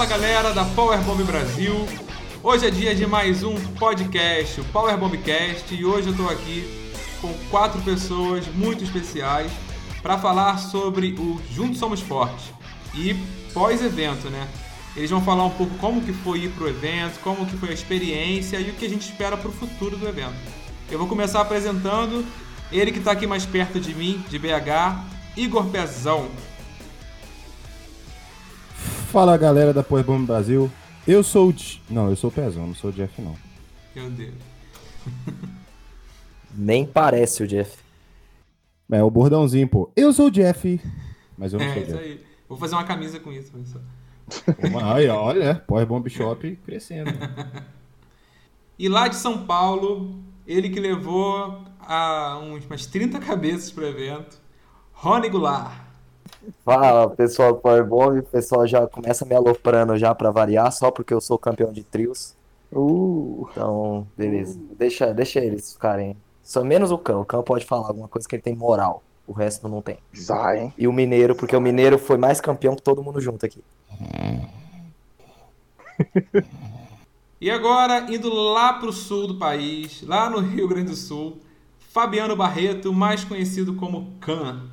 Fala galera da Powerbomb Brasil. Hoje é dia de mais um podcast, o Powerbombcast, e hoje eu estou aqui com quatro pessoas muito especiais para falar sobre o Juntos Somos Fortes e pós-evento, né? Eles vão falar um pouco como que foi ir pro evento, como que foi a experiência e o que a gente espera para o futuro do evento. Eu vou começar apresentando ele que está aqui mais perto de mim, de BH, Igor Pezão. Fala galera da Powerbomb Brasil. Eu sou o. Não, eu sou o Pezão, não sou o Jeff, não. Meu Deus. Nem parece o Jeff. É o bordãozinho, pô. Eu sou o Jeff. Mas eu não é, sou o isso Jeff. aí. Vou fazer uma camisa com isso, pessoal. Aí, olha, Powerbomb Shop crescendo. E lá de São Paulo, ele que levou a uns, umas 30 cabeças pro evento, Rony Goulart. Fala, pessoal do Powerbomb, o pessoal já começa me aloprando já pra variar, só porque eu sou campeão de trios. Uh, Então, beleza. Deixa, deixa eles ficarem. Só menos o Cão. O Cão pode falar alguma coisa que ele tem moral. O resto não tem. hein? E o Mineiro, porque o Mineiro foi mais campeão que todo mundo junto aqui. E agora, indo lá pro sul do país, lá no Rio Grande do Sul, Fabiano Barreto, mais conhecido como Khan.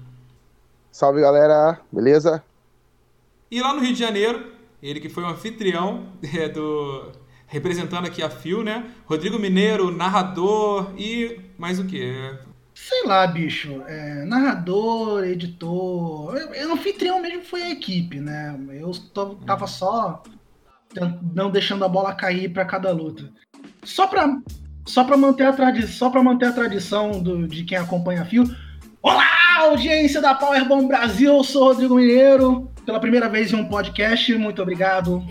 Salve galera, beleza? E lá no Rio de Janeiro, ele que foi o anfitrião é, do representando aqui a Fio, né? Rodrigo Mineiro, narrador e mais o que? Sei lá, bicho. É, narrador, editor. Eu, anfitrião mesmo foi a equipe, né? Eu tô- tava só tent- não deixando a bola cair pra cada luta. Só pra, só pra manter a tradição, só para manter a tradição do- de quem acompanha a Fio. Olá, audiência da Powerbomb Brasil. Eu sou o Rodrigo Mineiro. Pela primeira vez em um podcast. Muito obrigado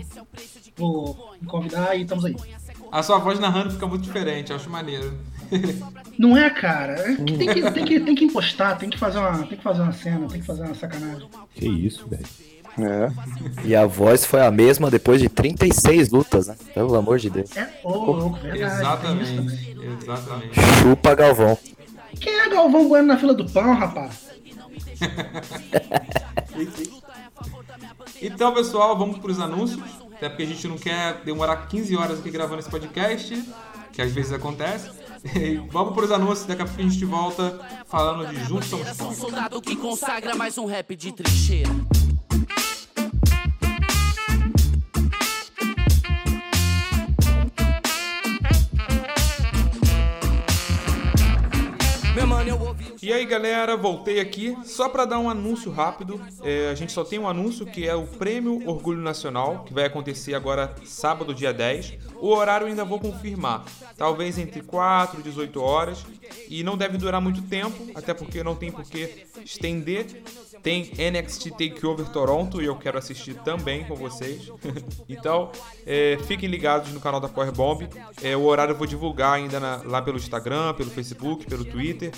por me convidar e estamos aí. A sua voz narrando fica muito diferente, acho maneiro. Não é, cara? É que Tem que, tem, que, tem que impostar, tem que, fazer uma, tem que fazer uma cena, tem que fazer uma sacanagem. Que isso, velho. É. E a voz foi a mesma depois de 36 lutas, né? Pelo amor de Deus. É, louco, verdade. isso Exatamente, também. exatamente. Chupa Galvão. Quem é Galvão Bueno na fila do pão, rapaz? Então, pessoal, vamos para os anúncios. Até porque a gente não quer demorar 15 horas aqui gravando esse podcast, que às vezes acontece. E vamos para os anúncios, daqui a pouco a gente volta falando de Juntos Somos Um soldado que consagra mais um rap de trincheira. E aí, galera, voltei aqui só para dar um anúncio rápido. É, a gente só tem um anúncio que é o Prêmio Orgulho Nacional, que vai acontecer agora sábado, dia 10. O horário ainda vou confirmar, talvez entre 4 e 18 horas. E não deve durar muito tempo, até porque não tem por que estender. Tem NXT Takeover Toronto e eu quero assistir também com vocês. então, é, fiquem ligados no canal da Power Bomb. É, o horário eu vou divulgar ainda na- lá pelo Instagram, pelo Facebook, pelo Twitter.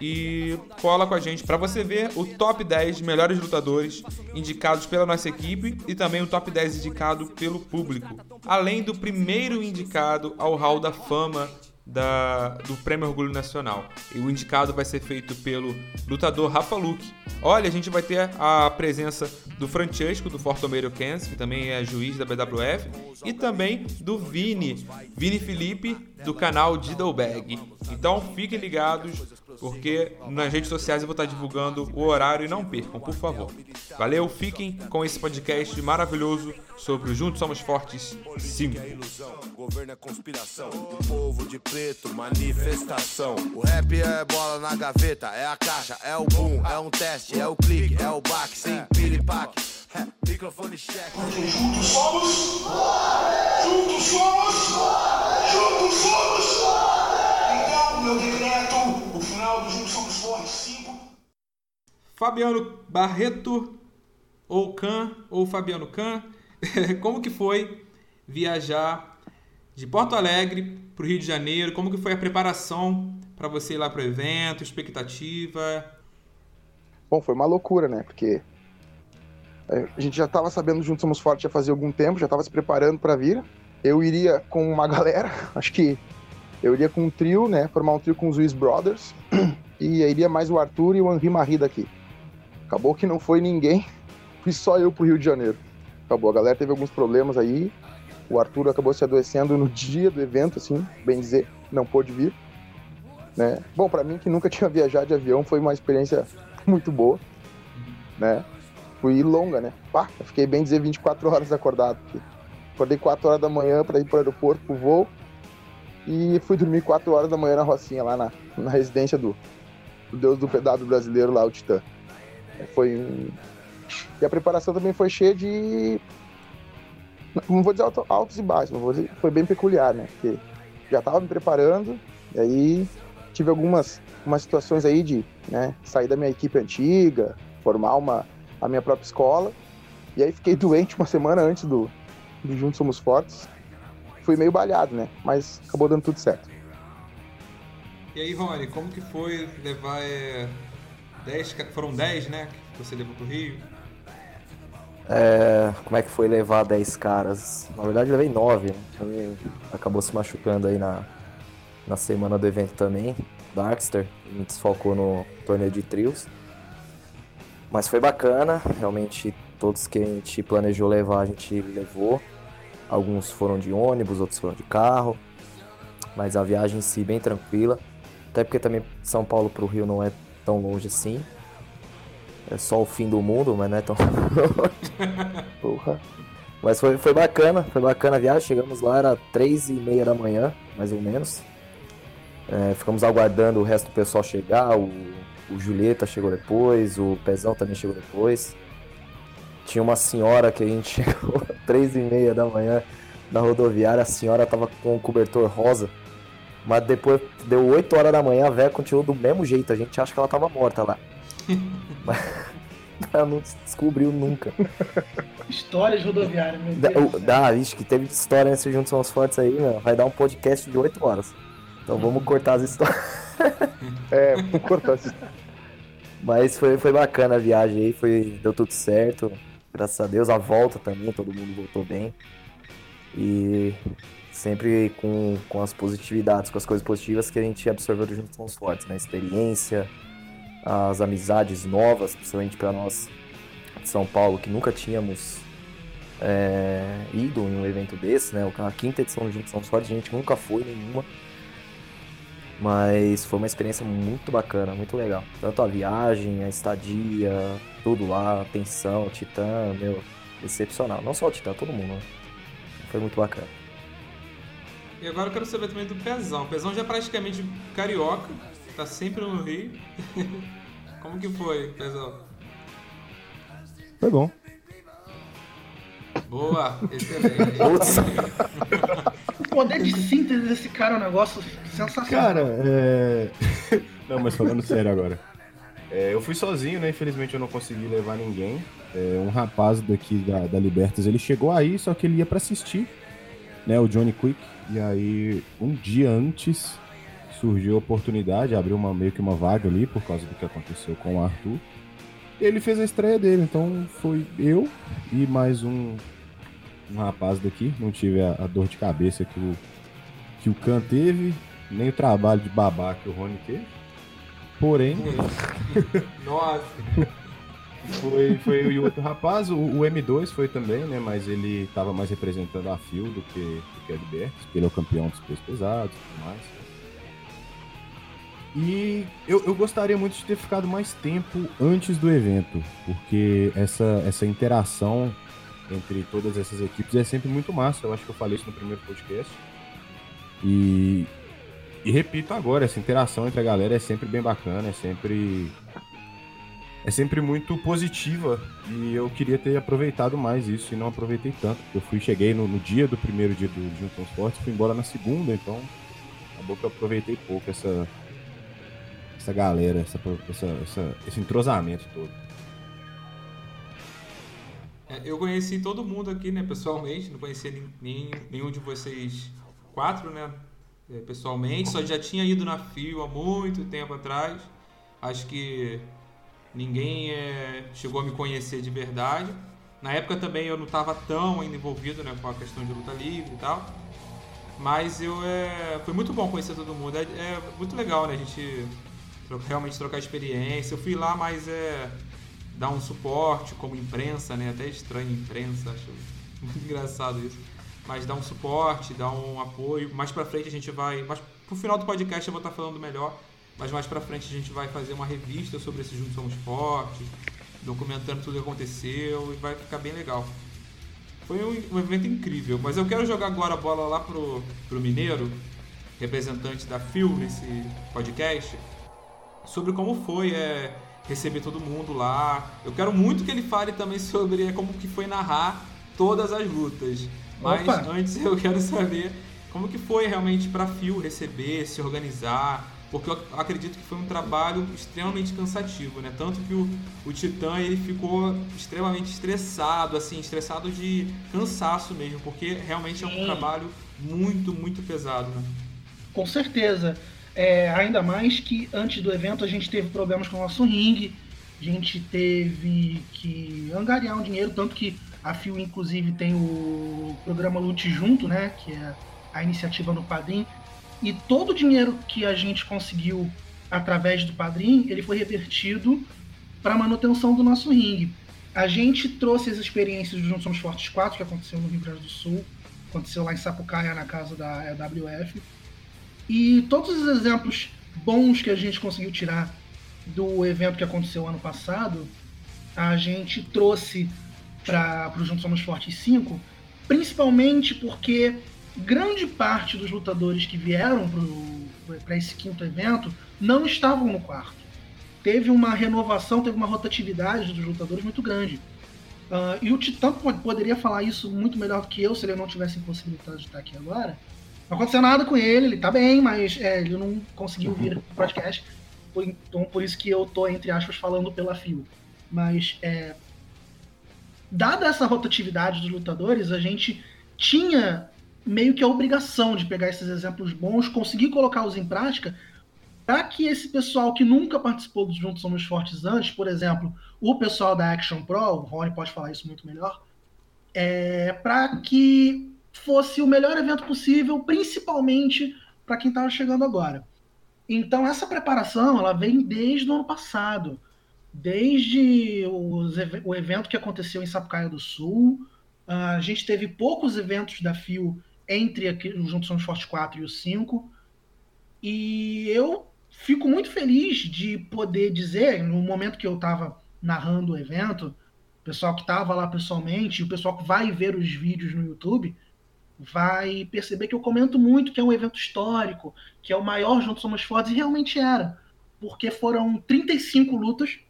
E cola com a gente para você ver o top 10 melhores lutadores indicados pela nossa equipe e também o top 10 indicado pelo público. Além do primeiro indicado ao Hall da Fama da- do Prêmio Orgulho Nacional. E o indicado vai ser feito pelo lutador Rafa Luke. Olha, a gente vai ter a presença do Francesco, do Fortomeiro Kansas, que também é juiz da BWF, e também do Vini, Vini Felipe, do canal Diddlebag. Então fiquem ligados, porque nas redes sociais eu vou estar divulgando o horário e não percam, por favor. Valeu, fiquem com esse podcast maravilhoso sobre o Juntos Somos Fortes 5. ilusão, governo é conspiração. O povo de preto, manifestação. O rap é bola na gaveta, é a caixa, é o boom, é um teste, é o clique, é o baque, sem. Microfone cheque. Juntos somos. Juntos somos. Juntos somos. Então, meu decreto, o final do Juntos Somos Fortes 5. Fabiano Barreto, ou Can, ou Fabiano Can, como que foi viajar de Porto Alegre para o Rio de Janeiro? Como que foi a preparação para você ir lá para o evento, expectativa? Bom, foi uma loucura, né? Porque a gente já tava sabendo Juntos Somos Fortes já fazia algum tempo, já tava se preparando pra vir. Eu iria com uma galera, acho que eu iria com um trio, né? Formar um trio com os Wiz Brothers. E iria mais o Arthur e o Henri Marie daqui. Acabou que não foi ninguém, fui só eu pro Rio de Janeiro. acabou. A galera teve alguns problemas aí. O Arthur acabou se adoecendo no dia do evento, assim, bem dizer, não pôde vir. Né? Bom, para mim que nunca tinha viajado de avião, foi uma experiência muito boa, né? Fui longa, né? Pá, eu fiquei bem dizer 24 horas acordado. Acordei 4 horas da manhã para ir pro aeroporto pro voo e fui dormir 4 horas da manhã na Rocinha, lá na, na residência do, do deus do pedaço brasileiro lá, o Titã. Foi um... E a preparação também foi cheia de não vou dizer altos e baixos, mas vou dizer, foi bem peculiar, né? Porque já estava me preparando, e aí tive algumas umas situações aí de né, sair da minha equipe antiga, formar uma, a minha própria escola, e aí fiquei doente uma semana antes do, do Juntos Somos Fortes. Fui meio balhado, né? Mas acabou dando tudo certo. E aí, Rony, como que foi levar é, 10, foram 10, né, que você levou pro Rio? É, como é que foi levar 10 caras? Na verdade, eu levei 9. Né? Acabou se machucando aí na, na semana do evento também. Darkster, me desfalcou no torneio de trios. Mas foi bacana, realmente todos que a gente planejou levar, a gente levou. Alguns foram de ônibus, outros foram de carro. Mas a viagem em si bem tranquila. Até porque também São Paulo para o Rio não é tão longe assim. É só o fim do mundo, mas não é tão Porra. Mas foi, foi bacana, foi bacana a viagem. Chegamos lá, era três e meia da manhã, mais ou menos. É, ficamos aguardando o resto do pessoal chegar. O, o Julieta chegou depois, o Pezão também chegou depois. Tinha uma senhora que a gente chegou três e meia da manhã na rodoviária. A senhora tava com o cobertor rosa. Mas depois deu 8 horas da manhã, a velha continuou do mesmo jeito. A gente acha que ela tava morta lá. Ela não descobriu nunca. Histórias rodoviárias, meu Deus. Dá, dá vixe, que teve história nesse Juntos Somos Fortes aí, meu. Vai dar um podcast de 8 horas. Então vamos cortar as histórias. é, vamos cortar as histórias. Mas foi, foi bacana a viagem aí, foi, deu tudo certo. Graças a Deus, a volta também, todo mundo voltou bem. E sempre com, com as positividades, com as coisas positivas que a gente absorveu do Juntos Somos Fortes, né? Experiência, as amizades novas, principalmente para nós de São Paulo, que nunca tínhamos é, ido em um evento desse, né? A quinta edição do Juntos Somos Fortes, a gente nunca foi nenhuma. Mas foi uma experiência muito bacana, muito legal. Tanto a viagem, a estadia, tudo lá, a atenção, o Titã, meu, excepcional. Não só o Titã, todo mundo, né? Foi muito bacana. E agora eu quero saber também do Pezão. O Pezão já é praticamente carioca, tá sempre no Rio. Como que foi, Pezão? Foi bom. Boa, excelente. o poder de síntese desse cara é um negócio sensacional. Cara, é. não, mas falando sério agora. É, eu fui sozinho, né? Infelizmente eu não consegui levar ninguém. É, um rapaz daqui da, da Libertas, ele chegou aí, só que ele ia para assistir, né? O Johnny Quick. E aí, um dia antes, surgiu a oportunidade, abriu uma, meio que uma vaga ali por causa do que aconteceu com o Arthur. E ele fez a estreia dele, então foi eu e mais um, um rapaz daqui. Não tive a, a dor de cabeça que o, que o Khan teve, nem o trabalho de babá que o Rony teve. Porém. Nossa! foi, foi o outro rapaz, o, o, M2 foi também, né? Mas ele estava mais representando a FIO do que, do que a Libertas, porque ele é o campeão dos pesos pesados e tudo mais. E eu, eu gostaria muito de ter ficado mais tempo antes do evento, porque essa, essa interação entre todas essas equipes é sempre muito massa. Eu acho que eu falei isso no primeiro podcast. E, e repito agora, essa interação entre a galera é sempre bem bacana, é sempre é sempre muito positiva e eu queria ter aproveitado mais isso e não aproveitei tanto. Eu fui, cheguei no, no dia do primeiro dia do Juntos Fortes, fui embora na segunda, então acabou que eu aproveitei pouco essa, essa galera, essa, essa, essa, esse entrosamento todo. É, eu conheci todo mundo aqui, né, pessoalmente, não conhecia nenhum de vocês quatro, né, é, pessoalmente, só já tinha ido na FIO há muito tempo atrás. Acho que ninguém é, chegou a me conhecer de verdade. Na época também eu não estava tão ainda envolvido né, com a questão de luta livre e tal. Mas eu é, foi muito bom conhecer todo mundo. É, é muito legal, né? A gente realmente trocar experiência. Eu fui lá, mas é dar um suporte como imprensa, né? Até estranho imprensa, acho muito engraçado isso. Mas dar um suporte, dar um apoio. Mais pra frente a gente vai. Mas pro final do podcast eu vou estar falando melhor. Mas mais pra frente a gente vai fazer uma revista sobre esse Juntos Somos Fortes, documentando tudo que aconteceu e vai ficar bem legal. Foi um, evento incrível, mas eu quero jogar agora a bola lá pro, pro Mineiro, representante da FIL nesse podcast, sobre como foi é, receber todo mundo lá. Eu quero muito que ele fale também sobre como que foi narrar todas as lutas. Mas Opa. antes eu quero saber como que foi realmente para a FIL receber, se organizar, porque eu ac- acredito que foi um trabalho extremamente cansativo, né? Tanto que o, o Titã ele ficou extremamente estressado, assim, estressado de cansaço mesmo, porque realmente é um Sim. trabalho muito, muito pesado, né? Com certeza. É, ainda mais que antes do evento a gente teve problemas com o nosso ringue, a gente teve que angariar um dinheiro, tanto que a FIO inclusive tem o programa Lute Junto, né? Que é a iniciativa no Padrim. E todo o dinheiro que a gente conseguiu através do Padrim, ele foi revertido para manutenção do nosso ringue. A gente trouxe as experiências do Juntos Somos Fortes 4, que aconteceu no Rio Grande do Sul, aconteceu lá em Sapucaia, na casa da EWF. E todos os exemplos bons que a gente conseguiu tirar do evento que aconteceu ano passado, a gente trouxe para o Juntos Somos Fortes 5, principalmente porque grande parte dos lutadores que vieram para esse quinto evento não estavam no quarto. Teve uma renovação, teve uma rotatividade dos lutadores muito grande. Ah, e o Titã po- poderia falar isso muito melhor do que eu se ele não tivesse impossibilidade de estar aqui agora. Não aconteceu nada com ele, ele tá bem, mas é, ele não conseguiu vir pro podcast. Por- Então, por isso que eu tô, entre aspas, falando pela fio. Mas, é, dada essa rotatividade dos lutadores, a gente tinha meio que a obrigação de pegar esses exemplos bons, conseguir colocá-los em prática, para que esse pessoal que nunca participou dos Juntos Somos Fortes antes, por exemplo, o pessoal da Action Pro, o Rony pode falar isso muito melhor, é, para que fosse o melhor evento possível, principalmente para quem estava chegando agora. Então essa preparação ela vem desde o ano passado, desde os o evento que aconteceu em Sapucaia do Sul. Ah, a gente teve poucos eventos da FIO entre aqui, Juntos Somos Forte 4 e o 5. E eu fico muito feliz de poder dizer, no momento que eu estava narrando o evento, o pessoal que estava lá pessoalmente, o pessoal que vai ver os vídeos no YouTube, vai perceber que eu comento muito que é um evento histórico, que é o maior Juntos Somos Fortes, e realmente era. Porque foram 35 lutas,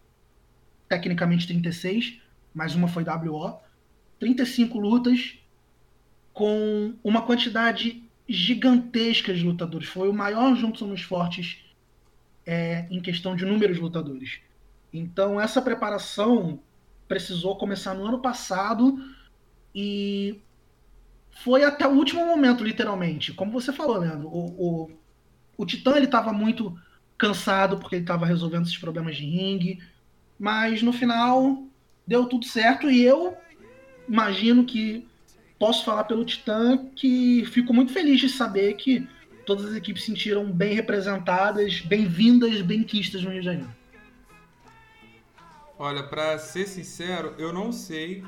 tecnicamente 36, mais uma foi WO, 35 lutas com uma quantidade gigantesca de lutadores. Foi o maior Juntos Somos Fortes é, em questão de número de lutadores. Então essa preparação precisou começar no ano passado e foi até o último momento, literalmente. Como você falou, Leandro, o, o, o Titã ele estava muito cansado porque ele estava resolvendo esses problemas de ringue, mas no final deu tudo certo e eu imagino que posso falar pelo Titã que fico muito feliz de saber que todas as equipes se sentiram bem representadas, bem-vindas, bem-quistas no Rio de Janeiro. Olha, pra ser sincero, eu não sei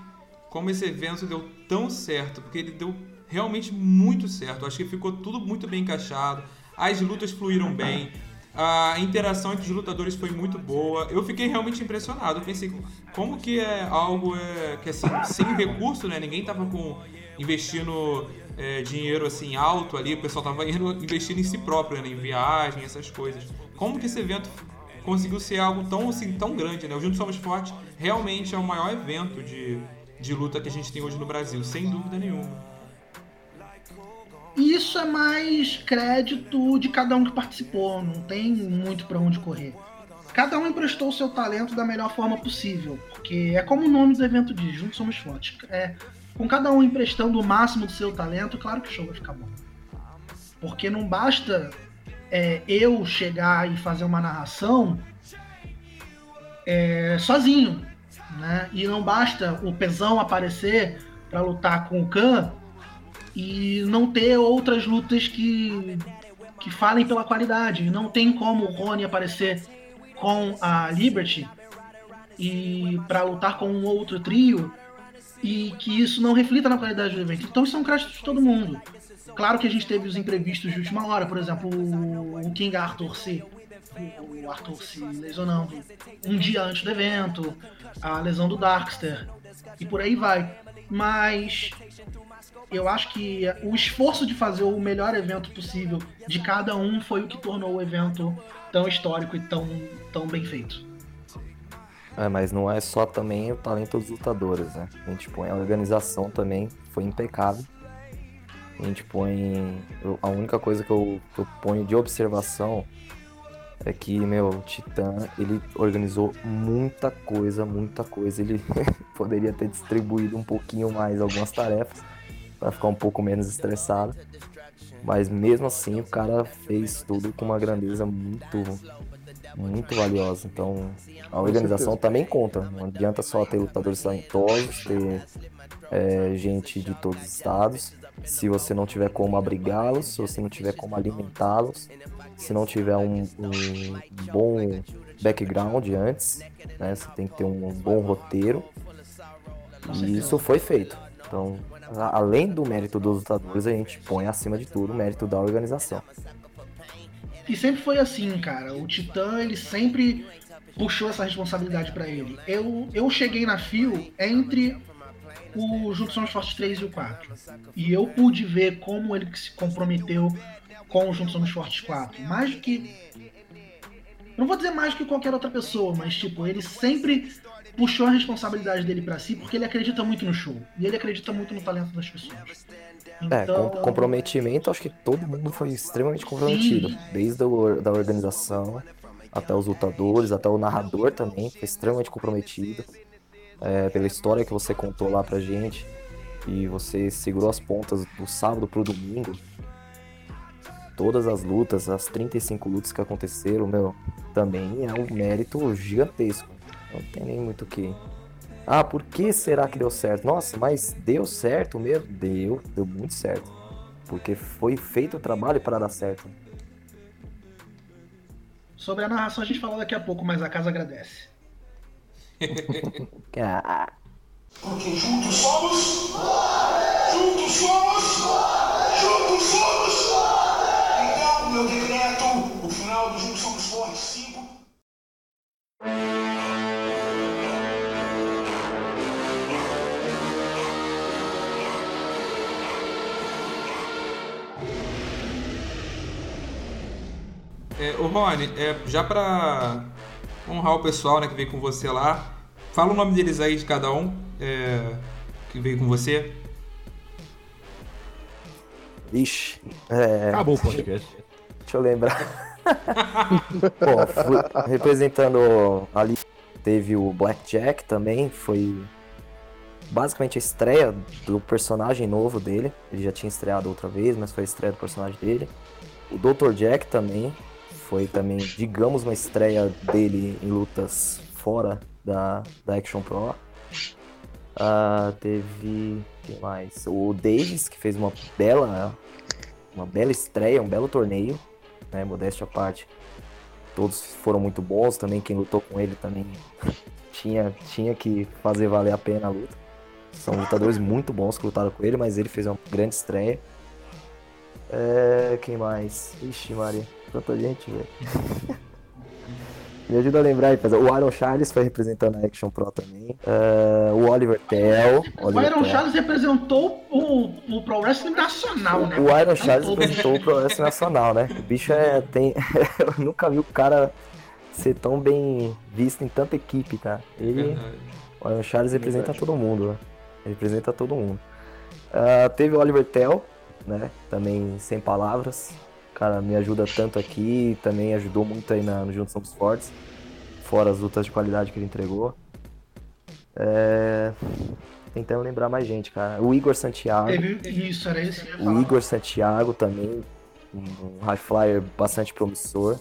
como esse evento deu tão certo, porque ele deu realmente muito certo. Acho que ficou tudo muito bem encaixado, as lutas fluíram bem, a interação entre os lutadores foi muito boa. Eu fiquei realmente impressionado. Eu pensei, como que é algo é, que assim, sem recurso, né? Ninguém tava com investindo é, dinheiro assim alto ali, o pessoal tava indo investindo em si próprio, né? em viagem, essas coisas. Como que esse evento conseguiu ser algo tão assim, tão grande, né? O Juntos Somos Fortes realmente é o maior evento de, de luta que a gente tem hoje no Brasil, sem dúvida nenhuma. Isso é mais crédito de cada um que participou, não tem muito para onde correr. Cada um emprestou o seu talento da melhor forma possível, porque é como o nome do evento diz, juntos somos fortes. É, com cada um emprestando o máximo do seu talento, claro que o show vai ficar bom. Porque não basta é, eu chegar e fazer uma narração é, sozinho, né? E não basta o Pezão aparecer para lutar com o Khan e não ter outras lutas que, que falem pela qualidade. Não tem como o Rony aparecer com a Liberty e para lutar com um outro trio e que isso não reflita na qualidade do evento. Então isso é um crédito de todo mundo. Claro que a gente teve os imprevistos de última hora, por exemplo, o King Arthur C. O Arthur se lesionando um dia antes do evento, a lesão do Darkster, e por aí vai. Mas eu acho que o esforço de fazer o melhor evento possível de cada um foi o que tornou o evento tão histórico e tão, tão bem feito. É, mas não é só também o talento dos lutadores, né? A gente põe a organização também, foi impecável. A gente põe. a única coisa que eu, que eu ponho de observação é que, meu, o Titã, ele organizou muita coisa, muita coisa. Ele poderia ter distribuído um pouquinho mais algumas tarefas para ficar um pouco menos estressado. Mas mesmo assim, o cara fez tudo com uma grandeza muito, muito valiosa. Então, a organização também conta. Não adianta só ter lutadores talentosos, ter é, gente de todos os estados. Se você não tiver como abrigá-los, se você não tiver como alimentá-los, se não tiver um, um bom background antes, né? Você tem que ter um bom roteiro. E isso foi feito. Então, além do mérito dos lutadores, a gente põe acima de tudo o mérito da organização. E sempre foi assim, cara. O Titã, ele sempre puxou essa responsabilidade pra ele. Eu, eu cheguei na FIO entre o Juntos Somos Fortes 3 e o 4. E eu pude ver como ele se comprometeu com o Juntos Somos Fortes 4. Mais do que. Não vou dizer mais do que qualquer outra pessoa, mas tipo, ele sempre puxou a responsabilidade dele pra si porque ele acredita muito no show. E ele acredita muito no talento das pessoas. É, Então, com- comprometimento, acho que todo mundo foi extremamente comprometido. Sim. Desde a da organização até os lutadores, até o narrador também foi extremamente comprometido. É, pela história que você contou lá pra gente. E você segurou as pontas do sábado pro domingo. Todas as lutas, as 35 lutas que aconteceram, meu, também é um mérito gigantesco. Não tem nem muito o que. Ah, por que será que deu certo? Nossa, mas deu certo mesmo? Deu, deu muito certo. Porque foi feito o trabalho para dar certo. Sobre a narração a gente fala daqui a pouco, mas a casa agradece. Porque juntos somos. Juntos somos. É, ô Rony, é, já pra honrar o pessoal né, que veio com você lá, fala o nome deles aí de cada um é, que veio com você. Ixi, é, Acabou o podcast. deixa eu lembrar. Bom, fui- representando ali, teve o Blackjack também, foi basicamente a estreia do personagem novo dele. Ele já tinha estreado outra vez, mas foi a estreia do personagem dele. O Dr. Jack também foi também, digamos, uma estreia dele em lutas fora da, da Action Pro. Ah, teve. Quem mais? O Davis, que fez uma bela. Uma bela estreia, um belo torneio, né? Modéstia à parte. Todos foram muito bons também. Quem lutou com ele também tinha, tinha que fazer valer a pena a luta. São lutadores muito bons que lutaram com ele, mas ele fez uma grande estreia. É, quem mais? Ixi, Maria, tanta gente, velho. Me ajuda a lembrar aí. O Aaron Charles foi representando a Action Pro também. É, o Oliver Tell. O Oliver Tell. Charles representou o, o Pro Wrestling Nacional, né? O Iron Charles Todo. representou o Pro Wrestling Nacional, né? O bicho é. Tem... Eu nunca vi o cara ser tão bem visto em tanta equipe, cara. Ele. Verdade. O Iron Charles representa todo mundo, né? Ele representa todo mundo. Ah, teve o Oliver Tell, né? Também sem palavras. Cara, me ajuda tanto aqui, também ajudou muito aí na, no Juntos Somos Fortes. Fora as lutas de qualidade que ele entregou. É... Tentando lembrar mais gente, cara. O Igor Santiago. Isso, era O. Igor Santiago também, um high flyer bastante promissor.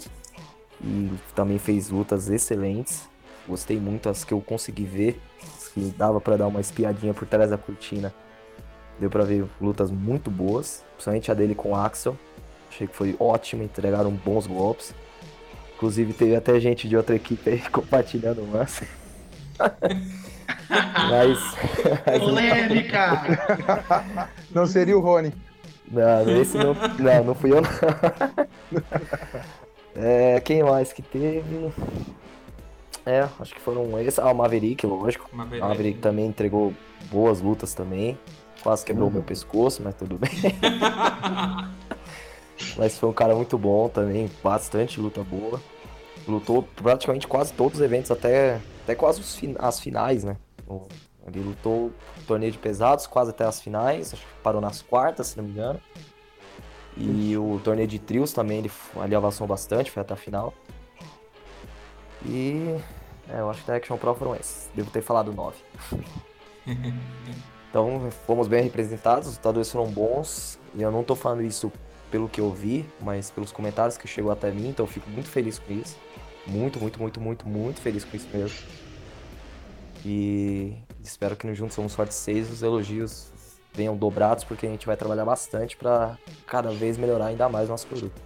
E também fez lutas excelentes. Gostei muito as que eu consegui ver. as Que dava pra dar uma espiadinha por trás da cortina. Deu pra ver lutas muito boas. Principalmente a dele com o Axel. Achei que foi ótimo, entregaram bons golpes. Inclusive teve até gente de outra equipe aí compartilhando o lance. Mas. Polêmica! Não seria o Rony. Não, esse não, não, não fui eu não. É, quem mais que teve? É, acho que foram esses. Ah, o Maverick, lógico. Maverick. O Maverick também entregou boas lutas também. Quase quebrou o meu pescoço, mas tudo bem. Mas foi um cara muito bom também, bastante luta boa. Lutou praticamente quase todos os eventos, até, até quase fin- as finais, né? Ele lutou torneio de pesados, quase até as finais, acho que parou nas quartas, se não me engano. E o torneio de trios também, ele, ele avançou bastante, foi até a final. E é, eu acho que da Action Pro foram esses. Devo ter falado nove. então fomos bem representados, os lutadores foram bons. E eu não tô falando isso pelo que eu vi, mas pelos comentários que chegou até mim, então eu fico muito feliz com isso. Muito, muito, muito, muito, muito feliz com isso mesmo. E espero que no Juntos Somos Fortes 6 os elogios venham dobrados, porque a gente vai trabalhar bastante pra cada vez melhorar ainda mais o nosso produto.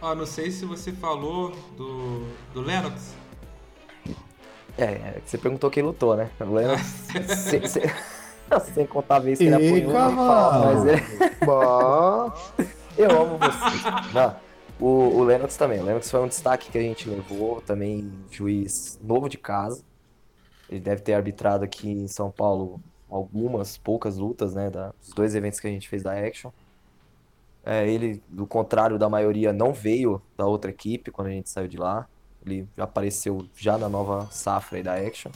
Ó, não sei se você falou do, do Lennox. É, é que você perguntou quem lutou, né? O Lennox, sem, sem- sem contar a vez que ele apanhou, falo, cavalo. mas ele- Bah, eu amo vocês. Não, o, o Lennox também. O Lennox foi um destaque que a gente levou, também juiz novo de casa. Ele deve ter arbitrado aqui em São Paulo algumas, poucas lutas, né? Da, dos dois eventos que a gente fez da Action. É, ele, do contrário da maioria, não veio da outra equipe quando a gente saiu de lá. Ele já apareceu já na nova safra aí da Action.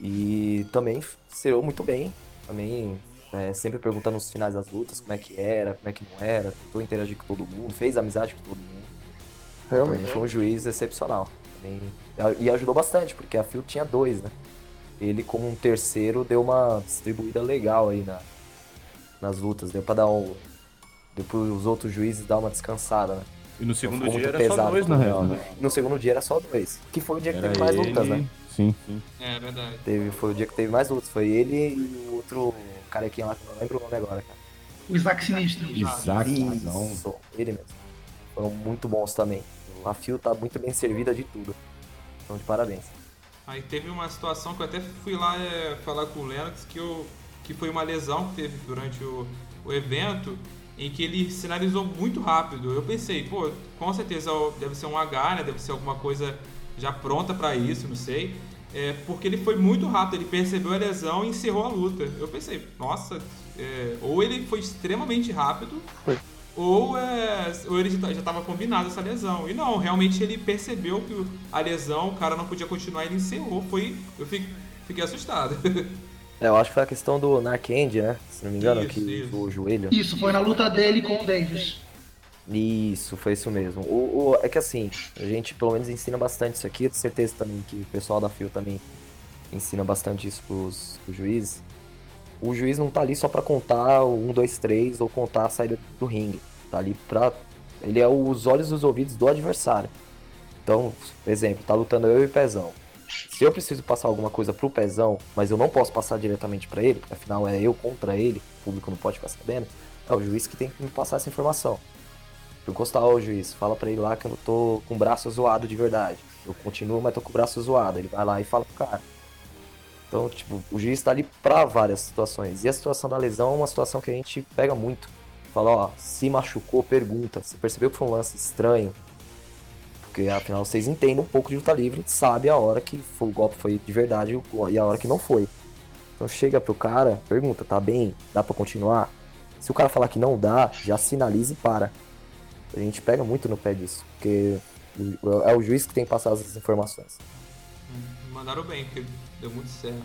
E também serou muito bem. Também é, sempre perguntando nos finais das lutas como é que era, como é que não era. Tentou interagir com todo mundo, fez amizade com todo mundo. Foi, realmente. foi um juiz excepcional. Também- E ajudou bastante, porque a Phil tinha dois, né? Ele, como um terceiro, deu uma distribuída legal aí na, nas lutas. Deu pra dar um. Deu pros outros juízes dar uma descansada, né? E no segundo Ficou dia era só dois, na real, né? No segundo dia era só dois. Que foi o dia que Era teve mais ele- lutas, né? Sim, sim. É verdade. Teve, foi o dia que teve mais lutas. Foi ele e o outro carequinha lá, que eu não lembro o nome agora, cara. O Isaac Sinistro. Isaac, não. Isso, ele mesmo. Foram muito bons também. A Fio tá muito bem servida de tudo. Então, de parabéns. Aí teve uma situação que eu até fui lá é, falar com o Lennox que, eu, que foi uma lesão que teve durante o, o evento em que ele sinalizou muito rápido. Eu pensei, pô, com certeza deve ser um H, né? Deve ser alguma coisa já pronta pra isso, não sei. É, porque ele foi muito rápido, ele percebeu a lesão e encerrou a luta. Eu pensei, nossa, é, ou ele foi extremamente rápido, ou, é, ou ele já estava combinado essa lesão. E não, realmente ele percebeu que a lesão, o cara não podia continuar, ele encerrou. Foi, eu fiquei, fiquei assustado. É, eu acho que foi a questão do Narcand, né? Se não me engano, Isso, que isso. o joelho. Isso, foi na luta dele com o Davis. Isso, foi isso mesmo. O, o- é que assim, a gente pelo menos ensina bastante isso aqui. Eu tenho certeza também que o pessoal da FIO também ensina bastante isso pros, pros juízes. O juiz não tá ali só pra contar 1, 2, 3 ou contar a saída do ringue. Tá ali pra. Ele é os olhos e os ouvidos do adversário. Então, por exemplo, tá lutando eu e o Pezão. Se eu preciso passar alguma coisa pro Pezão, mas eu não posso passar diretamente pra ele, porque afinal é eu contra ele, o público não pode ficar sabendo, é o juiz que tem que me passar essa informação. Eu encostar o juiz, fala pra ele lá que eu não tô com o braço zoado de verdade. Eu continuo, mas tô com o braço zoado. Ele vai lá e fala pro cara. Então, tipo, o juiz tá ali pra várias situações. E a situação da lesão é uma situação que a gente pega muito. Fala, ó, se machucou, pergunta. Você percebeu que foi um lance estranho? Porque afinal vocês entendem um pouco de luta livre, sabe a hora que foi- o golpe foi de verdade e a hora que não foi. Então chega pro cara, pergunta, tá bem? Dá pra continuar? Se o cara falar que não dá, já sinaliza e para. A gente pega muito no pé disso, porque é o juiz que tem que passar as informações. Mandaram bem, porque deu muito certo.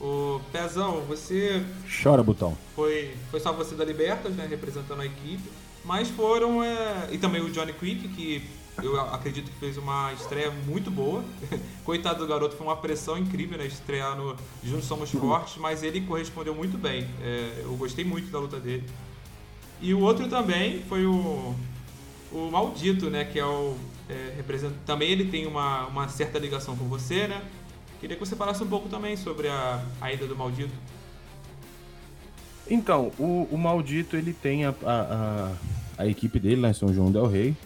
O Pezão, você Chora, botão. foi, foi só você da Libertas, né, representando a equipe, mas foram, é, e também o Johnny Quick, que eu acredito que fez uma estreia muito boa. Coitado do garoto, foi uma pressão incrível, né, estrear no Juntos Somos Fortes, mas ele correspondeu muito bem. É, eu gostei muito da luta dele. E o outro também foi o, o Maldito, né, que é o é, também ele tem uma, uma certa ligação com você, né? Queria que você falasse um pouco também sobre a, a ida do Maldito. Então, o, o Maldito, ele tem a, a, a, equipe dele lá em São João del Rei.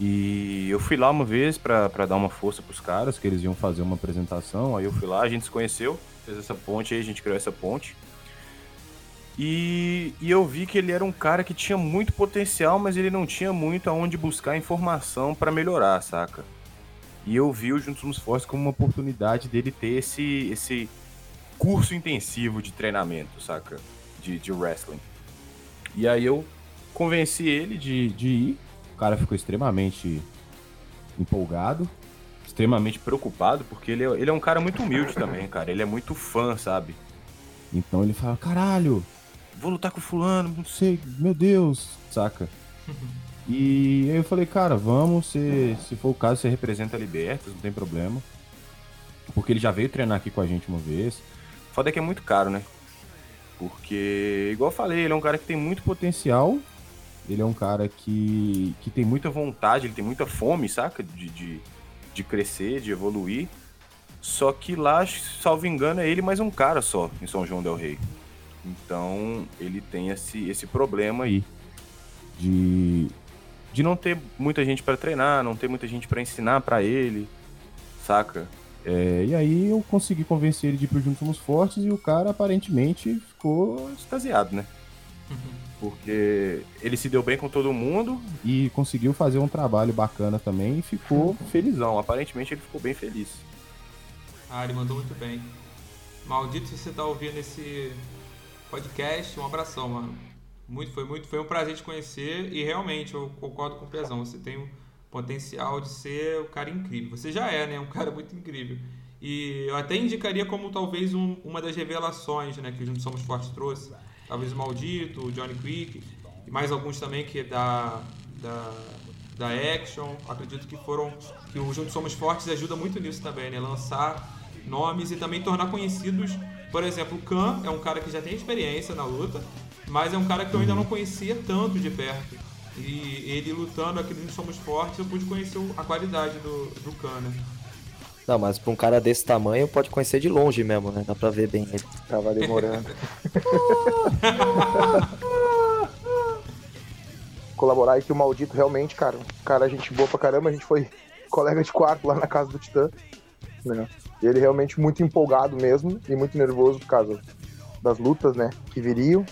E eu fui lá uma vez pra dar uma força pros caras, que eles iam fazer uma apresentação. Aí eu fui lá, a gente se conheceu, fez essa ponte aí, a gente criou essa ponte. E, e eu vi que ele era um cara que tinha muito potencial, mas ele não tinha muito aonde buscar informação pra melhorar, saca? E eu vi o Juntos Somos Fortes como uma oportunidade dele ter esse, esse curso intensivo de treinamento, saca? De, de wrestling. E aí eu convenci ele de, de ir. O cara ficou extremamente empolgado, extremamente preocupado, porque ele é, ele é um cara muito humilde também, cara. Ele é muito fã, sabe? Então ele fala, caralho, vou lutar com fulano, não sei, meu Deus, saca? E aí eu falei, cara, vamos, se, se for o caso, você representa a Libertas, não tem problema. Porque ele já veio treinar aqui com a gente uma vez. Foda é que é muito caro, né? Porque, igual eu falei, ele é um cara que tem muito potencial. Ele é um cara que, que tem muita vontade, ele tem muita fome, saca? De, de, de crescer, de evoluir. Só que lá, salvo engano, é ele mais um cara só em São João Del Rei. Então, ele tem esse, esse problema aí de, de não ter muita gente para treinar, não ter muita gente para ensinar para ele, saca? É, e aí eu consegui convencer ele de ir pro Juntos Somos Fortes e o cara aparentemente ficou extasiado, né? Porque ele se deu bem com todo mundo e conseguiu fazer um trabalho bacana também e ficou felizão. Aparentemente ele ficou bem feliz. Ah, ele mandou muito bem. Maldito se você tá ouvindo esse podcast, um abração, mano. Muito, foi muito, foi um prazer te conhecer e realmente eu concordo com o Pezão. Você tem um potencial de ser um cara incrível. Você já é, né? Um cara muito incrível. E eu até indicaria como talvez um- uma das revelações, né, que o Juntos Somos Fortes trouxe. Talvez o Maldito, o Johnny Quick e mais alguns também que é da da da Action. Acredito que foram que o Juntos Somos Fortes ajuda muito nisso também, né? Lançar nomes e também tornar conhecidos. Por exemplo, o Khan é um cara que já tem experiência na luta, mas é um cara que eu ainda não conhecia tanto de perto. E ele lutando aqui no Somos Fortes, eu pude conhecer a qualidade do, do Khan, né? Não, mas pra um cara desse tamanho pode conhecer de longe mesmo, né? Dá pra ver bem ele. Tava demorando. Colaborar aí que o maldito realmente, cara, cara, gente boa pra caramba, a gente foi colega de quarto lá na casa do Titã, né? Ele realmente muito empolgado mesmo e muito nervoso por causa das lutas, né, que viriam.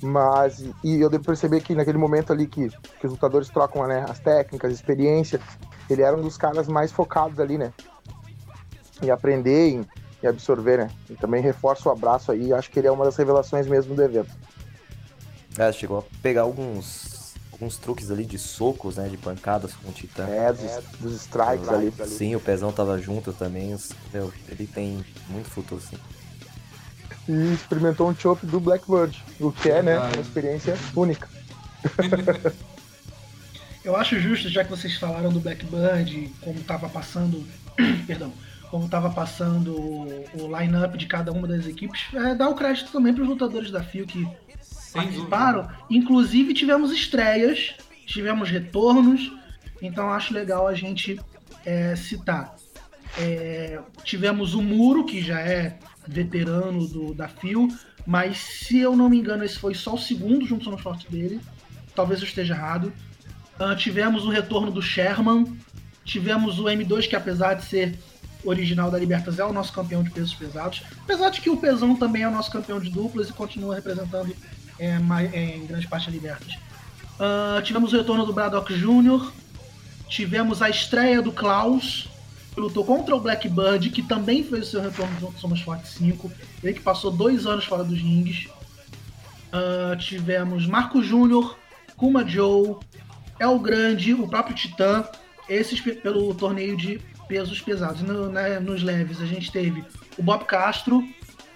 Mas, e eu devo perceber que naquele momento ali que, que os lutadores trocam né, as técnicas, experiência, ele era um dos caras mais focados ali, né? Em aprender e absorver, né? E também reforço o abraço aí, acho que ele é uma das revelações mesmo do evento. É, chegou a pegar alguns, alguns truques ali de socos, né? De pancadas com o Titã. É, dos, dos strikes ali. Sim, o Pezão tava junto também. meu, ele tem muito futuro, sim. E experimentou um chopp do Blackbird, o que é, né? Uma experiência única. Eu acho justo, já que vocês falaram do Blackbird, como tava passando. perdão. Como tava passando o, o line-up de cada uma das equipes, é, dar o crédito também para os lutadores da FIO que. Participaram. Inclusive tivemos estreias, tivemos retornos, então acho legal a gente é, citar. É, tivemos o Muro, que já é veterano do, da FIO, mas se eu não me engano, esse foi só o segundo junto no forte dele. Talvez eu esteja errado. Ah, tivemos o retorno do Sherman. Tivemos o M2, que apesar de ser original da Libertas, é o nosso campeão de pesos pesados. Apesar de que o Pesão também é o nosso campeão de duplas e continua representando é, é, em grande parte Libertas. Ah, tivemos o retorno do Braddock Jr., tivemos a estreia do Klaus, que lutou contra o Blackbird, que também fez o seu retorno junto Somos Fortes 5. Ele que passou dois anos fora dos rings. Ah, tivemos Marco Júnior, Kuma Joe, El Grande, o próprio Titã, esses pe- pelo torneio de pesos pesados. No- né, nos leves a gente teve o Bob Castro,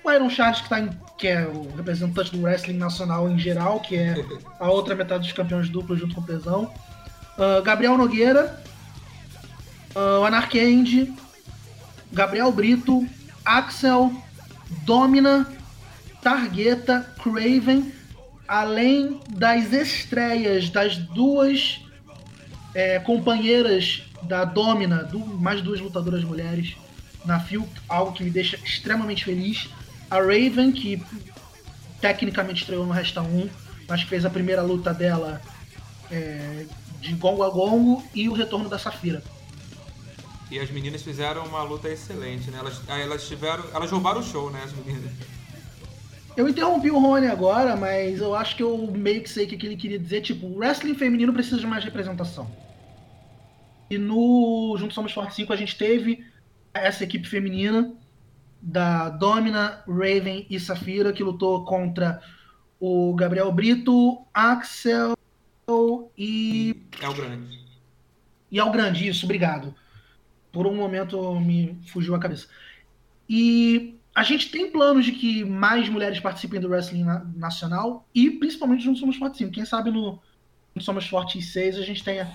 o Iron Charles, que, tá em- que é o representante do wrestling nacional em geral, que é a outra metade dos campeões duplos junto com o Pesão. Ah, Gabriel Nogueira, Anarcand, Gabriel Brito, Axel, Domina, Targueta, Craven, além das estreias das duas é, companheiras da Domina, du- mais duas lutadoras mulheres na FIU, algo que me deixa extremamente feliz. A Raven, que tecnicamente estreou no Resta 1, mas que fez a primeira luta dela é, de gongo a gongo e o retorno da Safira. E as meninas fizeram uma luta excelente, né? Elas, elas tiveram. Elas roubaram o show, né, as meninas. Eu interrompi o Rony agora, mas eu acho que eu meio que sei o que ele queria dizer. Tipo, o wrestling feminino precisa de mais representação. E no Juntos Somos Forte 5 a gente teve essa equipe feminina da Domina, Raven e Safira, que lutou contra o Gabriel Brito, Axel e. É o grande. E ao grande, isso, obrigado. Por um momento me fugiu a cabeça. E a gente tem planos de que mais mulheres participem do wrestling na- nacional e principalmente no Somos Forte 5. Quem sabe no, Somos Forte 6 a gente tenha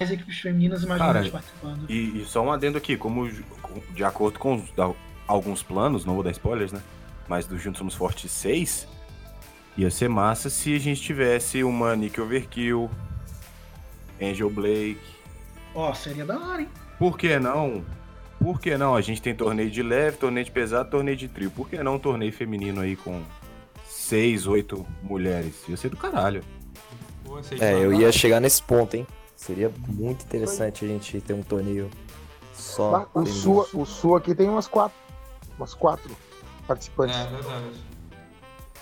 mais equipes femininas e mais Cara, mulheres participando. E, e só um adendo aqui, como com- de acordo com os- da- alguns planos, não vou dar spoilers, né? Mas do Juntos Somos Fortes 6, ia ser massa se a gente tivesse uma Nick Overkill, Angel Blake. Ó, seria da hora, hein? Por que não? Por que não? A gente tem torneio de leve, torneio de pesado, torneio de trio. Por que não um torneio feminino aí com seis, oito mulheres? Ia ser do caralho. É, eu ia chegar nesse ponto, hein? Seria muito interessante a gente ter um torneio só. O. Sul, o Sul aqui tem umas quatro. Umas quatro participantes. É, verdade.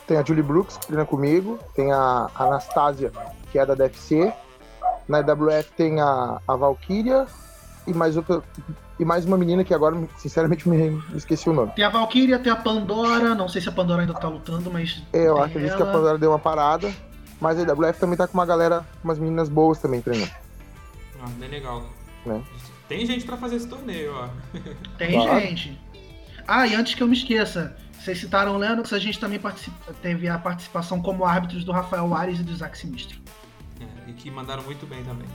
Tem a Julie Brooks, que treina comigo. Tem a Anastasia, que é da DFC. Na IWF tem a, a Valkyria. E mais, outra, e mais uma menina que agora, sinceramente, me, me esqueci o nome. Tem a Valkyria, tem a Pandora. Não sei se a Pandora ainda tá lutando, mas. É, eu tem acredito que a ela. Pandora deu uma parada. Mas a IWF também tá com uma galera, umas meninas boas também treinando. Ah, bem legal. Né? Tem gente pra fazer esse torneio, ó. Tem Claro. gente. Ah, e antes que eu me esqueça, vocês citaram o Lennox, a gente também participa- teve a participação como árbitros do Rafael Ares e do Isaac Sinistro. É, e que mandaram muito bem também.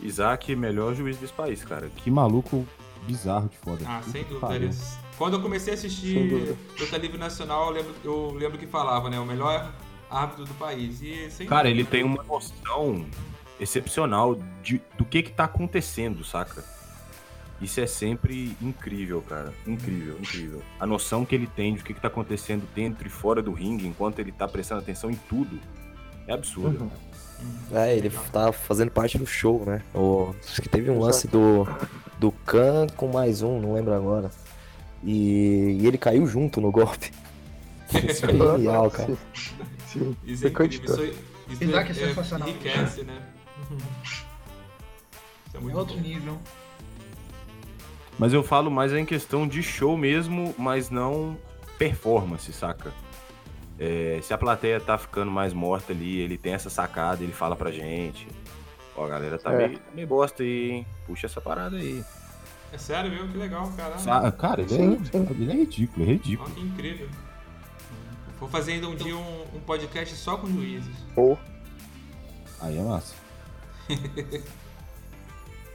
Isaac, melhor juiz desse país, cara. Que maluco bizarro de foda. Ah, Puta sem que dúvida. Eles... Quando eu comecei a assistir. Luta Livre Nacional, eu lembro, eu lembro que falava, né? O melhor árbitro do país. E, sem Cara, ele dúvida, tem uma noção excepcional de, do que que tá acontecendo, saca? Isso é sempre incrível, cara. Incrível, incrível. A noção que ele tem de o que que tá acontecendo dentro e fora do ringue, enquanto ele tá prestando atenção em tudo, é absurdo. Uhum. É, ele tá fazendo parte do show, né? O, acho que teve um lance do, do Khan com mais um, não lembro agora. E, e ele caiu junto no golpe. Isso é genial, cara. Sim. Isso é Foi incrível. Isso, candidato. isso Isaac é é, sensacional. enriquece, né? Isso é É muito outro bom. nível. Mas eu falo mais em questão de show mesmo, mas não performance, saca? É, se a plateia tá ficando mais morta ali, ele tem essa sacada, ele fala pra gente. Ó, a galera tá, É. meio, meio bosta aí, hein? Puxa essa parada aí. É sério mesmo? Que legal, caralho. Sa- Cara, ele, Sim, é, sim. ele é ridículo, é ridículo. Ó, que incrível. Vou fazer ainda um dia um, um podcast só com juízes. Ou Aí é massa.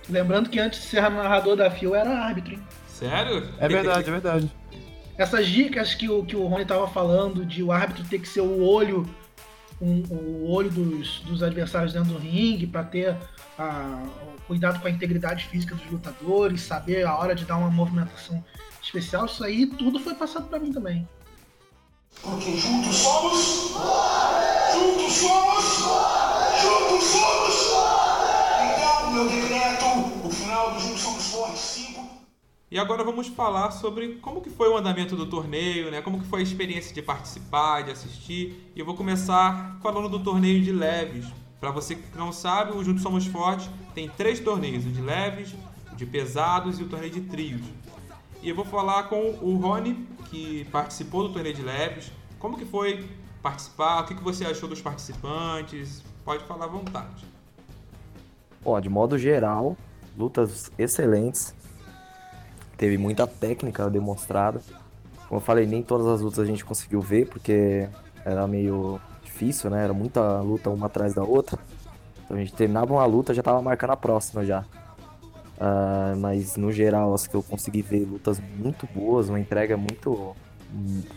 Lembrando que antes de ser narrador da FIO era árbitro, hein? Sério? É verdade, é verdade. Essas dicas que o, que o Rony tava falando de o árbitro ter que ser o olho, um- o olho dos, dos adversários dentro do ringue para ter a- o cuidado com a integridade física dos lutadores, saber a hora de dar uma movimentação especial, isso aí tudo foi passado para mim também. Porque juntos somos. Juntos somos. Juntos somos. Então, meu decreto, E agora vamos falar sobre como que foi o andamento do torneio, né? Como que foi a experiência de participar, de assistir. E eu vou começar falando do torneio de leves. Para você que não sabe, o Juntos Somos Fortes tem três torneios, o de leves, o de pesados e o torneio de trios. E eu vou falar com o Rony, que participou do torneio de leves. Como que foi participar? O que que você achou dos participantes? Pode falar à vontade. Ó, de modo geral, lutas excelentes. Teve muita técnica demonstrada. Como eu falei, nem todas as lutas a gente conseguiu ver, porque era meio difícil, né? Era muita luta uma atrás da outra. Então a gente terminava uma luta já tava marcando a próxima já. Ah, mas no geral, as que eu consegui ver lutas muito boas, uma entrega muito.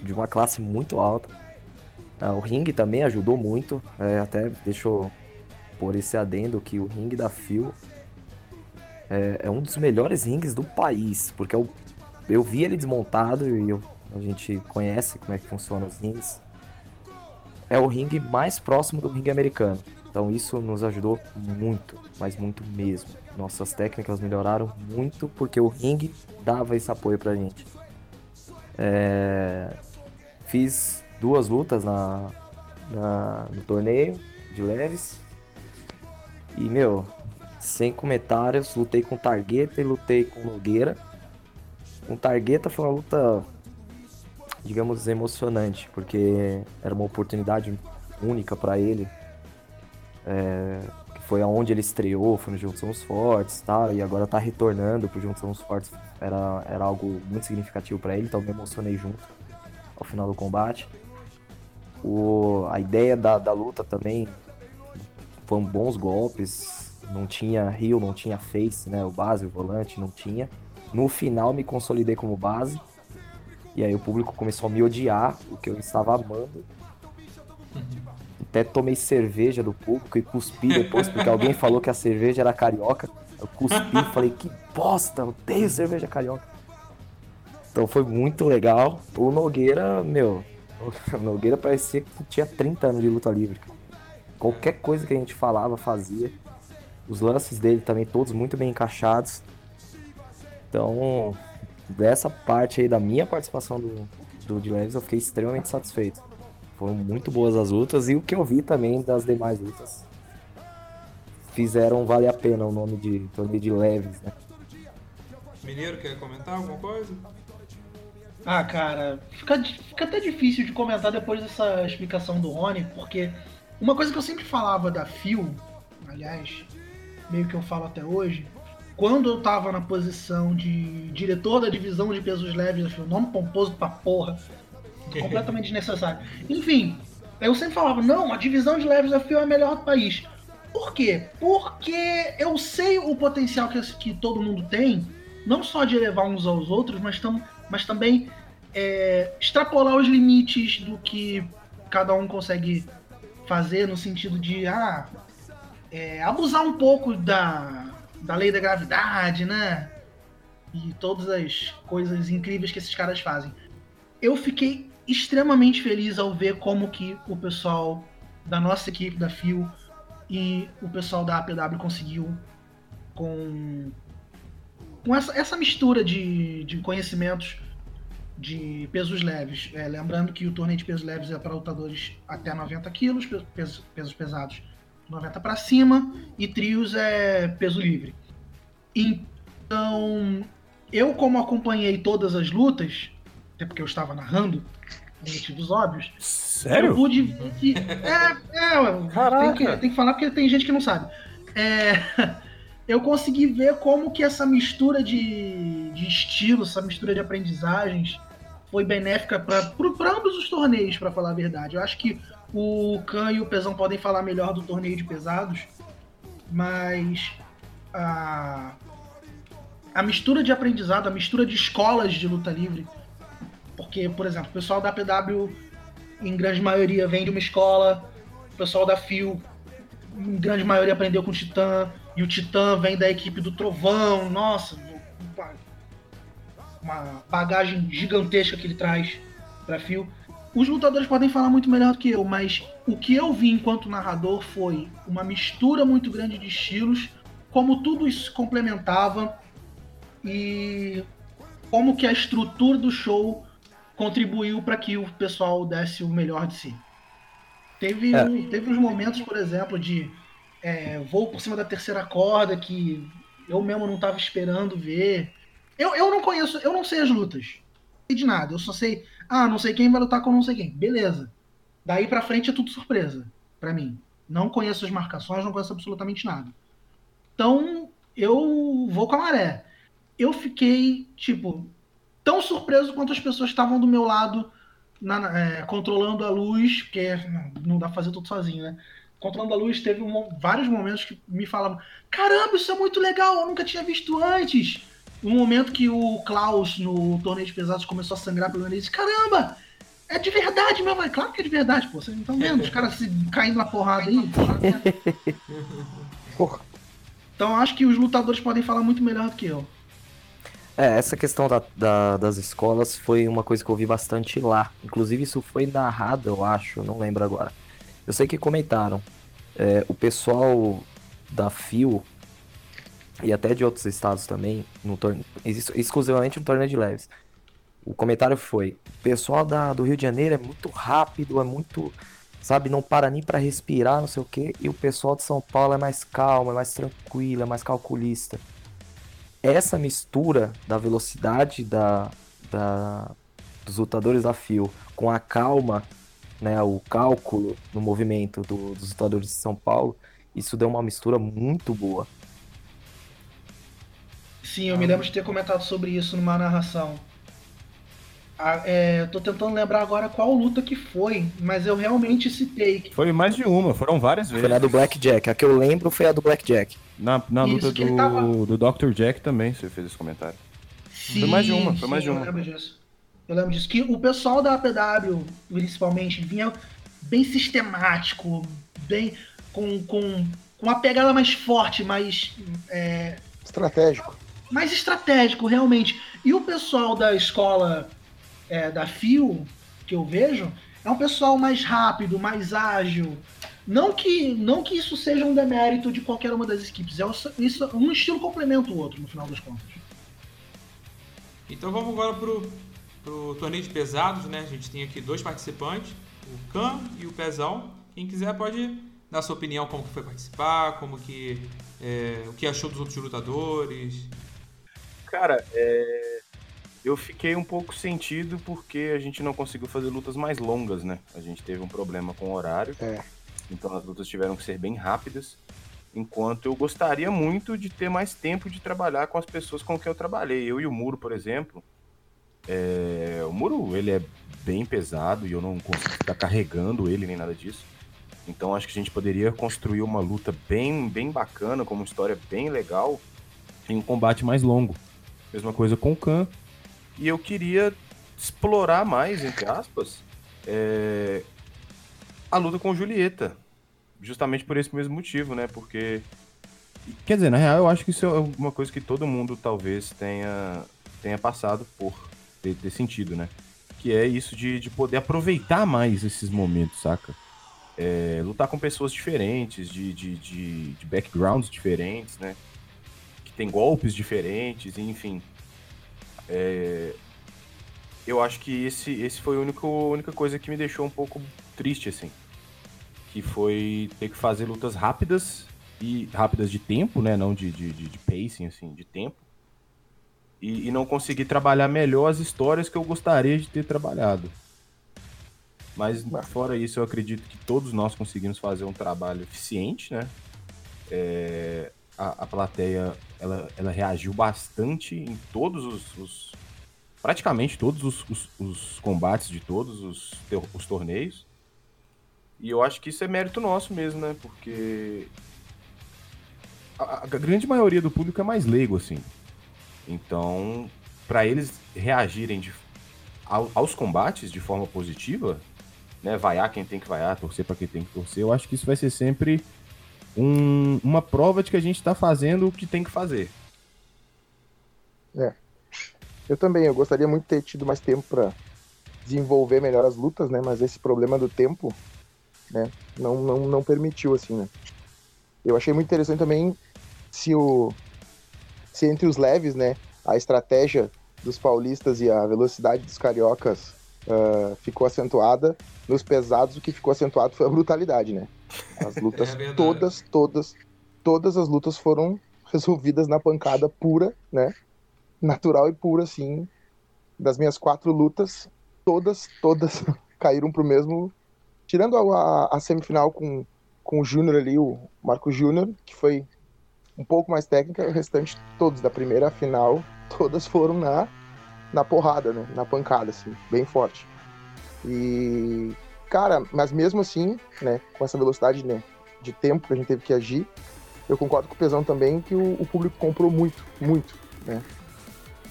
de uma classe muito alta. Ah, o ringue também ajudou muito. é, até deixa eu por esse adendo que o ringue da Phil é, é um dos melhores rings do país, porque eu, eu vi ele desmontado e eu- a gente conhece como é que funciona os rings. É o ringue mais próximo do ringue americano. Então isso nos ajudou muito, mas muito mesmo. Nossas técnicas melhoraram muito porque o ringue dava esse apoio pra gente. É, Fiz duas lutas na, na- no torneio de leves. E, meu, sem comentários, lutei com Targueta e lutei com Nogueira. Com Targueta foi uma luta, digamos, emocionante, porque era uma oportunidade única pra ele. É, que foi aonde ele estreou, foi no Juntos Somos Fortes tal, e agora tá retornando pro Juntos Somos Fortes. Era, era algo muito significativo pra ele, então me emocionei junto ao final do combate. O, a ideia da, da luta também foram bons golpes, não tinha heel, não tinha face, né? O base, o volante, não tinha. No final me consolidei como base. E aí o público começou a me odiar, o que eu estava amando. Até tomei cerveja do público e cuspi depois, porque alguém falou que a cerveja era carioca. Eu cuspi e falei, que bosta, eu odeio cerveja carioca. Então foi muito legal. O Nogueira, meu, o Nogueira parecia que tinha 30 anos de luta livre. Qualquer coisa que a gente falava, fazia. Os lances dele também, todos muito bem encaixados. Então, dessa parte aí da minha participação do, do de Leves, eu fiquei extremamente satisfeito. Foram muito boas as lutas e o que eu vi também das demais lutas fizeram valer a pena o nome de torneio de Leves, né? Mineiro, quer comentar alguma coisa? Ah, cara, fica, fica até difícil de comentar depois dessa explicação do Rony, porque uma coisa que eu sempre falava da Phil, aliás, meio que eu falo até hoje, quando eu tava na posição de diretor da divisão de pesos leves da Phil, nome pomposo pra porra, completamente desnecessário. Enfim, eu sempre falava, não, a divisão de leves da é a melhor do país. Por quê? Porque eu sei o potencial que, que todo mundo tem, não só de elevar uns aos outros, mas, tam, mas também é, extrapolar os limites do que cada um consegue fazer no sentido de ah, é, abusar um pouco da, da lei da gravidade, né? E todas as coisas incríveis que esses caras fazem. Eu fiquei extremamente feliz ao ver como que o pessoal da nossa equipe da FIO e o pessoal da APW conseguiu com, com essa, essa mistura de, de conhecimentos de pesos leves. É, lembrando que o torneio de pesos leves é para lutadores até 90 quilos, pe- pesos, pesos pesados 90 para cima, e trios é peso livre. Então, eu como acompanhei todas as lutas, até porque eu estava narrando, por motivos óbvios, eu Sério? pude ver que. É, é, ué, tem que, tem que falar porque tem gente que não sabe. É, eu consegui ver como que essa mistura de, de estilos, essa mistura de aprendizagens foi benéfica para ambos os torneios, para falar a verdade. Eu acho que o Khan e o Pesão podem falar melhor do torneio de pesados, mas a, a mistura de aprendizado, a mistura de escolas de luta livre, porque, por exemplo, o pessoal da PW em grande maioria vem de uma escola, o pessoal da FIO, em grande maioria aprendeu com o Titã, e o Titã vem da equipe do Trovão, nossa, uma- bagagem gigantesca que ele traz pra FIO. Os lutadores podem falar muito melhor do que eu, mas o que eu vi enquanto narrador foi uma mistura muito grande de estilos, como tudo isso se complementava e como que a estrutura do show contribuiu para que o pessoal desse o melhor de si. Teve, É. um- teve uns momentos, por exemplo, de é, voo por cima da terceira corda que eu mesmo não estava esperando ver. Eu, eu não conheço, eu não sei as lutas. De nada. Eu só sei, ah, não sei quem vai lutar com não sei quem. Beleza. Daí pra frente é tudo surpresa pra mim. Não conheço as marcações, não conheço absolutamente nada. Então, eu vou com a maré. Eu fiquei, tipo, tão surpreso quanto as pessoas estavam do meu lado na- é, controlando a luz, porque não dá pra fazer tudo sozinho, né? Controlando a luz, teve um- vários momentos que me falavam: caramba, isso é muito legal, eu nunca tinha visto antes. Um momento que o Klaus, no torneio de pesados, começou a sangrar pelo nariz, caramba, é de verdade mesmo. É claro que é de verdade, pô. Vocês não estão vendo os caras se caindo na porrada aí? Porra. Então acho que os lutadores podem falar muito melhor do que eu. É, essa questão da- da- das escolas foi uma coisa que eu vi bastante lá. Inclusive, isso foi narrado, eu acho, não lembro agora. Eu sei que comentaram. é, o pessoal da FIO e até de outros estados também, no torne... ex- exclusivamente no torneio de leves. O comentário foi: o pessoal da, do Rio de Janeiro é muito rápido, é muito, sabe, não para nem para respirar, não sei o quê, e o pessoal de São Paulo é mais calmo, é mais tranquilo, é mais calculista. Essa mistura da velocidade da, da, dos lutadores da FIO com a calma, né, o cálculo no movimento do- dos lutadores de São Paulo, isso deu uma mistura muito boa. Sim, eu me lembro de ter comentado sobre isso numa narração. Ah, é, tô tentando lembrar agora qual luta que foi, mas eu realmente citei. que- Foi mais de uma, foram várias vezes. Foi na do Blackjack. A que eu lembro foi a do Blackjack. Na, na Isso, luta do, tava- do Dr. Jack também, você fez esse comentário. Sim, mais de uma, foi mais sim, de uma. Eu lembro disso. Eu lembro disso. Que o pessoal da APW, principalmente, vinha bem sistemático, bem com, com, com uma pegada mais forte, mais, é, Estratégico. Mais estratégico, realmente. E o pessoal da escola é, da FIO, que eu vejo, é um pessoal mais rápido, mais ágil. Não que, não que isso seja um demérito de qualquer uma das equipes. É isso, um estilo complementa o outro, no final das contas. Então vamos agora pro, pro torneio de pesados, né? A gente tem aqui dois participantes, o Can e o Pezão. Quem quiser pode dar sua opinião como que foi participar, como que é, o que achou dos outros lutadores. Cara, é, eu fiquei um pouco sentido porque a gente não conseguiu fazer lutas mais longas, né? A gente teve um problema com o horário. É. Então as lutas tiveram que ser bem rápidas. Enquanto eu gostaria muito de ter mais tempo de trabalhar com as pessoas com quem eu trabalhei. Eu e o Muro, por exemplo. é, O Muro, ele é bem pesado e eu não consigo ficar carregando ele nem nada disso. Então acho que a gente poderia construir uma luta bem, bem bacana, com uma história bem legal, em um combate mais longo. Mesma coisa com o Khan. E eu queria explorar mais, entre aspas, é, a luta com Julieta. Justamente por esse mesmo motivo, né? Porque. Quer dizer, na real, eu acho que isso é uma coisa que todo mundo talvez tenha, tenha passado por ter, ter sentido, né? Que é isso de, de poder aproveitar mais esses momentos, saca? É, lutar com pessoas diferentes, de, de, de, de backgrounds diferentes, né? Tem golpes diferentes, enfim. É, eu acho que esse, esse foi a única, única coisa que me deixou um pouco triste, assim. Que foi ter que fazer lutas rápidas e rápidas de tempo, né? Não de, de, de, de pacing, assim, de tempo. E, e não conseguir trabalhar melhor as histórias que eu gostaria de ter trabalhado. Mas fora isso, eu acredito que todos nós conseguimos fazer um trabalho eficiente, né? É, a, a plateia ela, ela reagiu bastante em todos os, os- praticamente todos os, os- os combates de todos os, os torneios. E eu acho que isso é mérito nosso mesmo, né? Porque a, a grande maioria do público é mais leigo, assim. Então, para eles reagirem de- ao- aos combates de forma positiva, né? Vaiar quem tem que vaiar, torcer para quem tem que torcer, eu acho que isso vai ser sempre um- uma prova de que a gente tá fazendo o que tem que fazer. Eu também, eu gostaria muito de ter tido mais tempo pra desenvolver melhor as lutas, né? Mas esse problema do tempo, né, não, não, não permitiu, assim, né? Eu achei muito interessante também se o. Se entre os leves, né, a estratégia dos paulistas e a velocidade dos cariocas ah, ficou acentuada. Nos pesados, o que ficou acentuado foi a brutalidade, né? As lutas É todas, todas, todas as lutas foram resolvidas na pancada pura, né? Natural e pura, assim. Das minhas quatro lutas, todas, todas caíram pro mesmo. Tirando a, a- a semifinal com, com o Júnior ali, o Marco Júnior, que foi um pouco mais técnica, o restante, todos da primeira à final, todas foram na, na porrada, né? Na pancada, assim, bem forte. E, cara, mas mesmo assim, né, com essa velocidade né, de tempo que a gente teve que agir, eu concordo com o Pesão também que o, o público comprou muito, muito, né?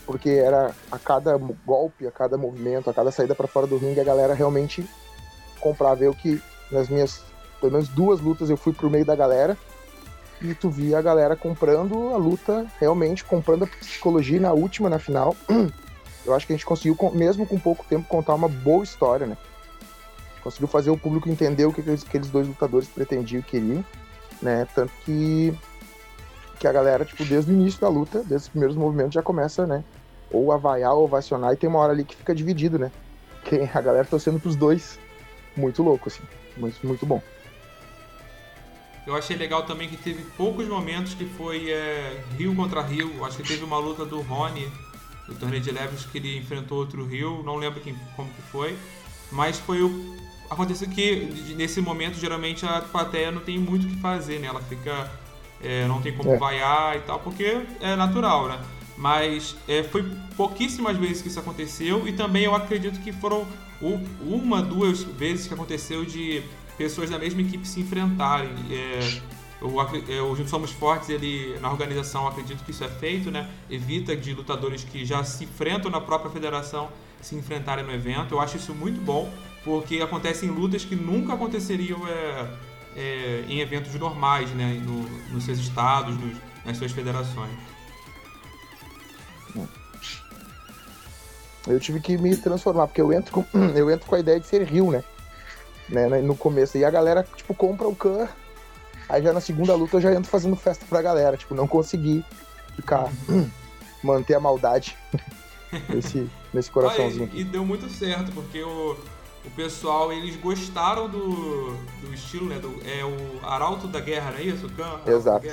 Porque era a cada golpe, a cada movimento, a cada saída para fora do ringue, a galera realmente comprava. Eu que nas minhas, pelo menos duas lutas, eu fui pro meio da galera e tu via a galera comprando a luta, realmente comprando a psicologia na última, na final, eu acho que a gente conseguiu, mesmo com pouco tempo, contar uma boa história, né? Conseguiu fazer o público entender o que aqueles, aqueles dois lutadores pretendiam e queriam, né? Tanto que que a galera, tipo, desde o início da luta, desde os primeiros movimentos, já começa, né? Ou a vaiar ou ovacionar, e tem uma hora ali que fica dividido, né? Que a galera torcendo pros dois. Muito louco, assim. Muito, muito bom. Eu achei legal também que teve poucos momentos que foi é, Rio contra Rio. Acho que teve uma luta do Rony, do torneio de leves, que ele enfrentou outro Rio. Não lembro quem, como que foi. Mas foi o. Aconteceu que nesse momento geralmente a plateia não tem muito o que fazer, né? Ela fica. é, não tem como É. vaiar e tal, porque é natural, né? Mas é, foi pouquíssimas vezes que isso aconteceu e também eu acredito que foram uma, duas vezes que aconteceu de pessoas da mesma equipe se enfrentarem. É, o Juntos Somos Fortes, ele, na organização, acredito que isso é feito, né? Evita de lutadores que já se enfrentam na própria federação se enfrentarem no evento. Eu acho isso muito bom, porque acontecem lutas que nunca aconteceriam é, é, em eventos normais, né? No, nos seus estados, nos- nas suas federações. Eu tive que me transformar, porque eu entro com, eu entro com a ideia de ser Rio, né? né? né, No começo. E a galera, tipo, compra o Khan. Aí já na segunda luta eu já entro fazendo festa pra galera. Tipo, não consegui ficar. manter a maldade nesse, nesse coraçãozinho. Ah, e, e deu muito certo, porque o, o pessoal, eles gostaram do, do estilo, né? Do, é o Arauto da Guerra, não é isso? O Exato.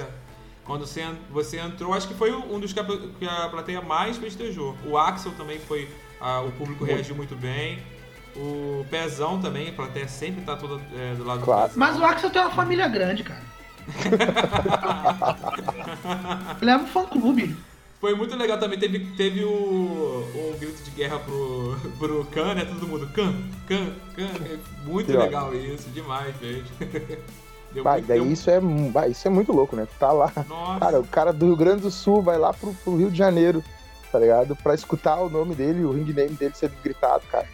Quando você, você entrou, acho que foi um dos que a, que a plateia mais festejou. O Axel também foi. ah, o público reagiu muito bem. O Pezão também, a plateia sempre tá toda é, do lado Claro. do Pezão. Mas o Axel tem uma família grande, cara. Leva um fã-clube. Foi muito legal também, teve, teve o, o grito de guerra pro, pro Khan, né? Todo mundo, Khan, Khan, Khan. É Muito Que legal isso, demais, gente. Deu Vai, muito- daí deu- isso é, vai, isso é muito louco, né? Tu tá lá. Nossa, Cara, o cara do Rio Grande do Sul vai lá pro, pro Rio de Janeiro, tá ligado? Pra escutar o nome dele, o ring name dele sendo gritado, cara.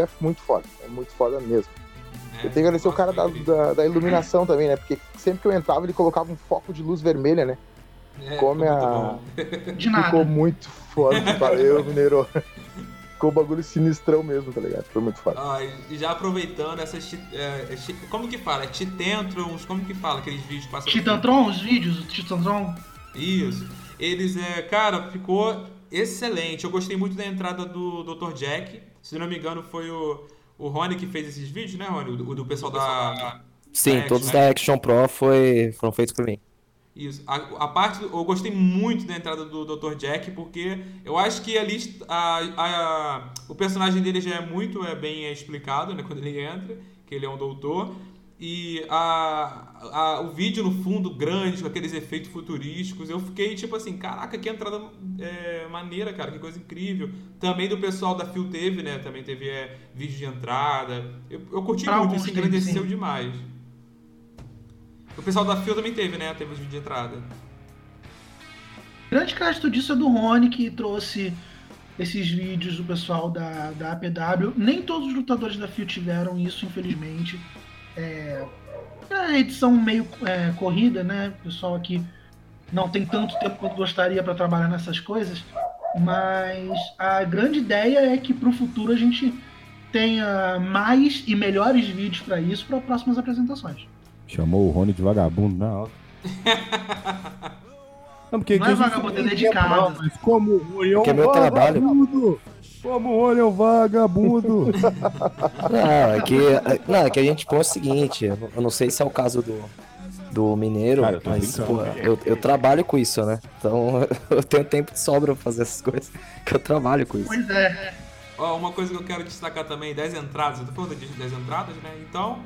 É muito foda. É muito foda mesmo. né? Eu tenho que agradecer o cara da, da, da iluminação também, né? Porque sempre que eu entrava, ele colocava um foco de luz vermelha, né? É, come a-. De nada. Ficou muito foda. Valeu, Mineiro. Ficou um bagulho sinistrão mesmo, tá ligado? Foi muito foda. Ah, e já aproveitando essas. chi- é, é chi- como que fala? É Titantrons? Como que fala aqueles vídeos que passam Titantron, os vídeos, Titantron. Isso. Eles, é, cara, ficou excelente. Eu gostei muito da entrada do Dr. Jack. Se não me engano, foi o, o Rony que fez esses vídeos, né, Rony? O, do- o do pessoal da. Sim, da todos Action, da Action Pro foi, foram feitos por mim. Isso. A, a parte. do- eu gostei muito da entrada do Dr. Jack, porque eu acho que ali a, a- o personagem dele já é muito é, bem explicado, né? Quando ele entra, que ele é um doutor. E a, a- o vídeo no fundo grande, com aqueles efeitos futurísticos, eu fiquei tipo assim, caraca, que entrada é, maneira, cara, que coisa incrível. Também do pessoal da Phil teve, né? Também teve é, vídeo de entrada. Eu, eu curti Pra muito, isso engrandeceu demais. O pessoal da Phil também teve, né? Teve vídeo de entrada. Grande crédito disso é do Rony, que trouxe esses vídeos do pessoal da, da APW. Nem todos os lutadores da FIO tiveram isso, infelizmente. É, é a edição meio é, corrida, né? O pessoal aqui não tem tanto tempo quanto gostaria para trabalhar nessas coisas. Mas a grande ideia é que para o futuro a gente tenha mais e melhores vídeos para isso para próximas apresentações. Chamou o Rony de vagabundo na alta. Não, porque Não é vagabundo, é dedicado. mas como o Rony é Que meu trabalho. vagabundo. Como o Rony é vagabundo. Não, é que, não, é que a gente põe o seguinte, eu não- sei se é o caso do, do Mineiro, Cara, eu mas pô, eu, eu trabalho com isso, né? Então eu tenho tempo de sobra pra fazer essas coisas, que eu trabalho com isso. Pois é. Ó, uma coisa que eu quero destacar também, 10 entradas, eu tô falando de 10 entradas, né? Então,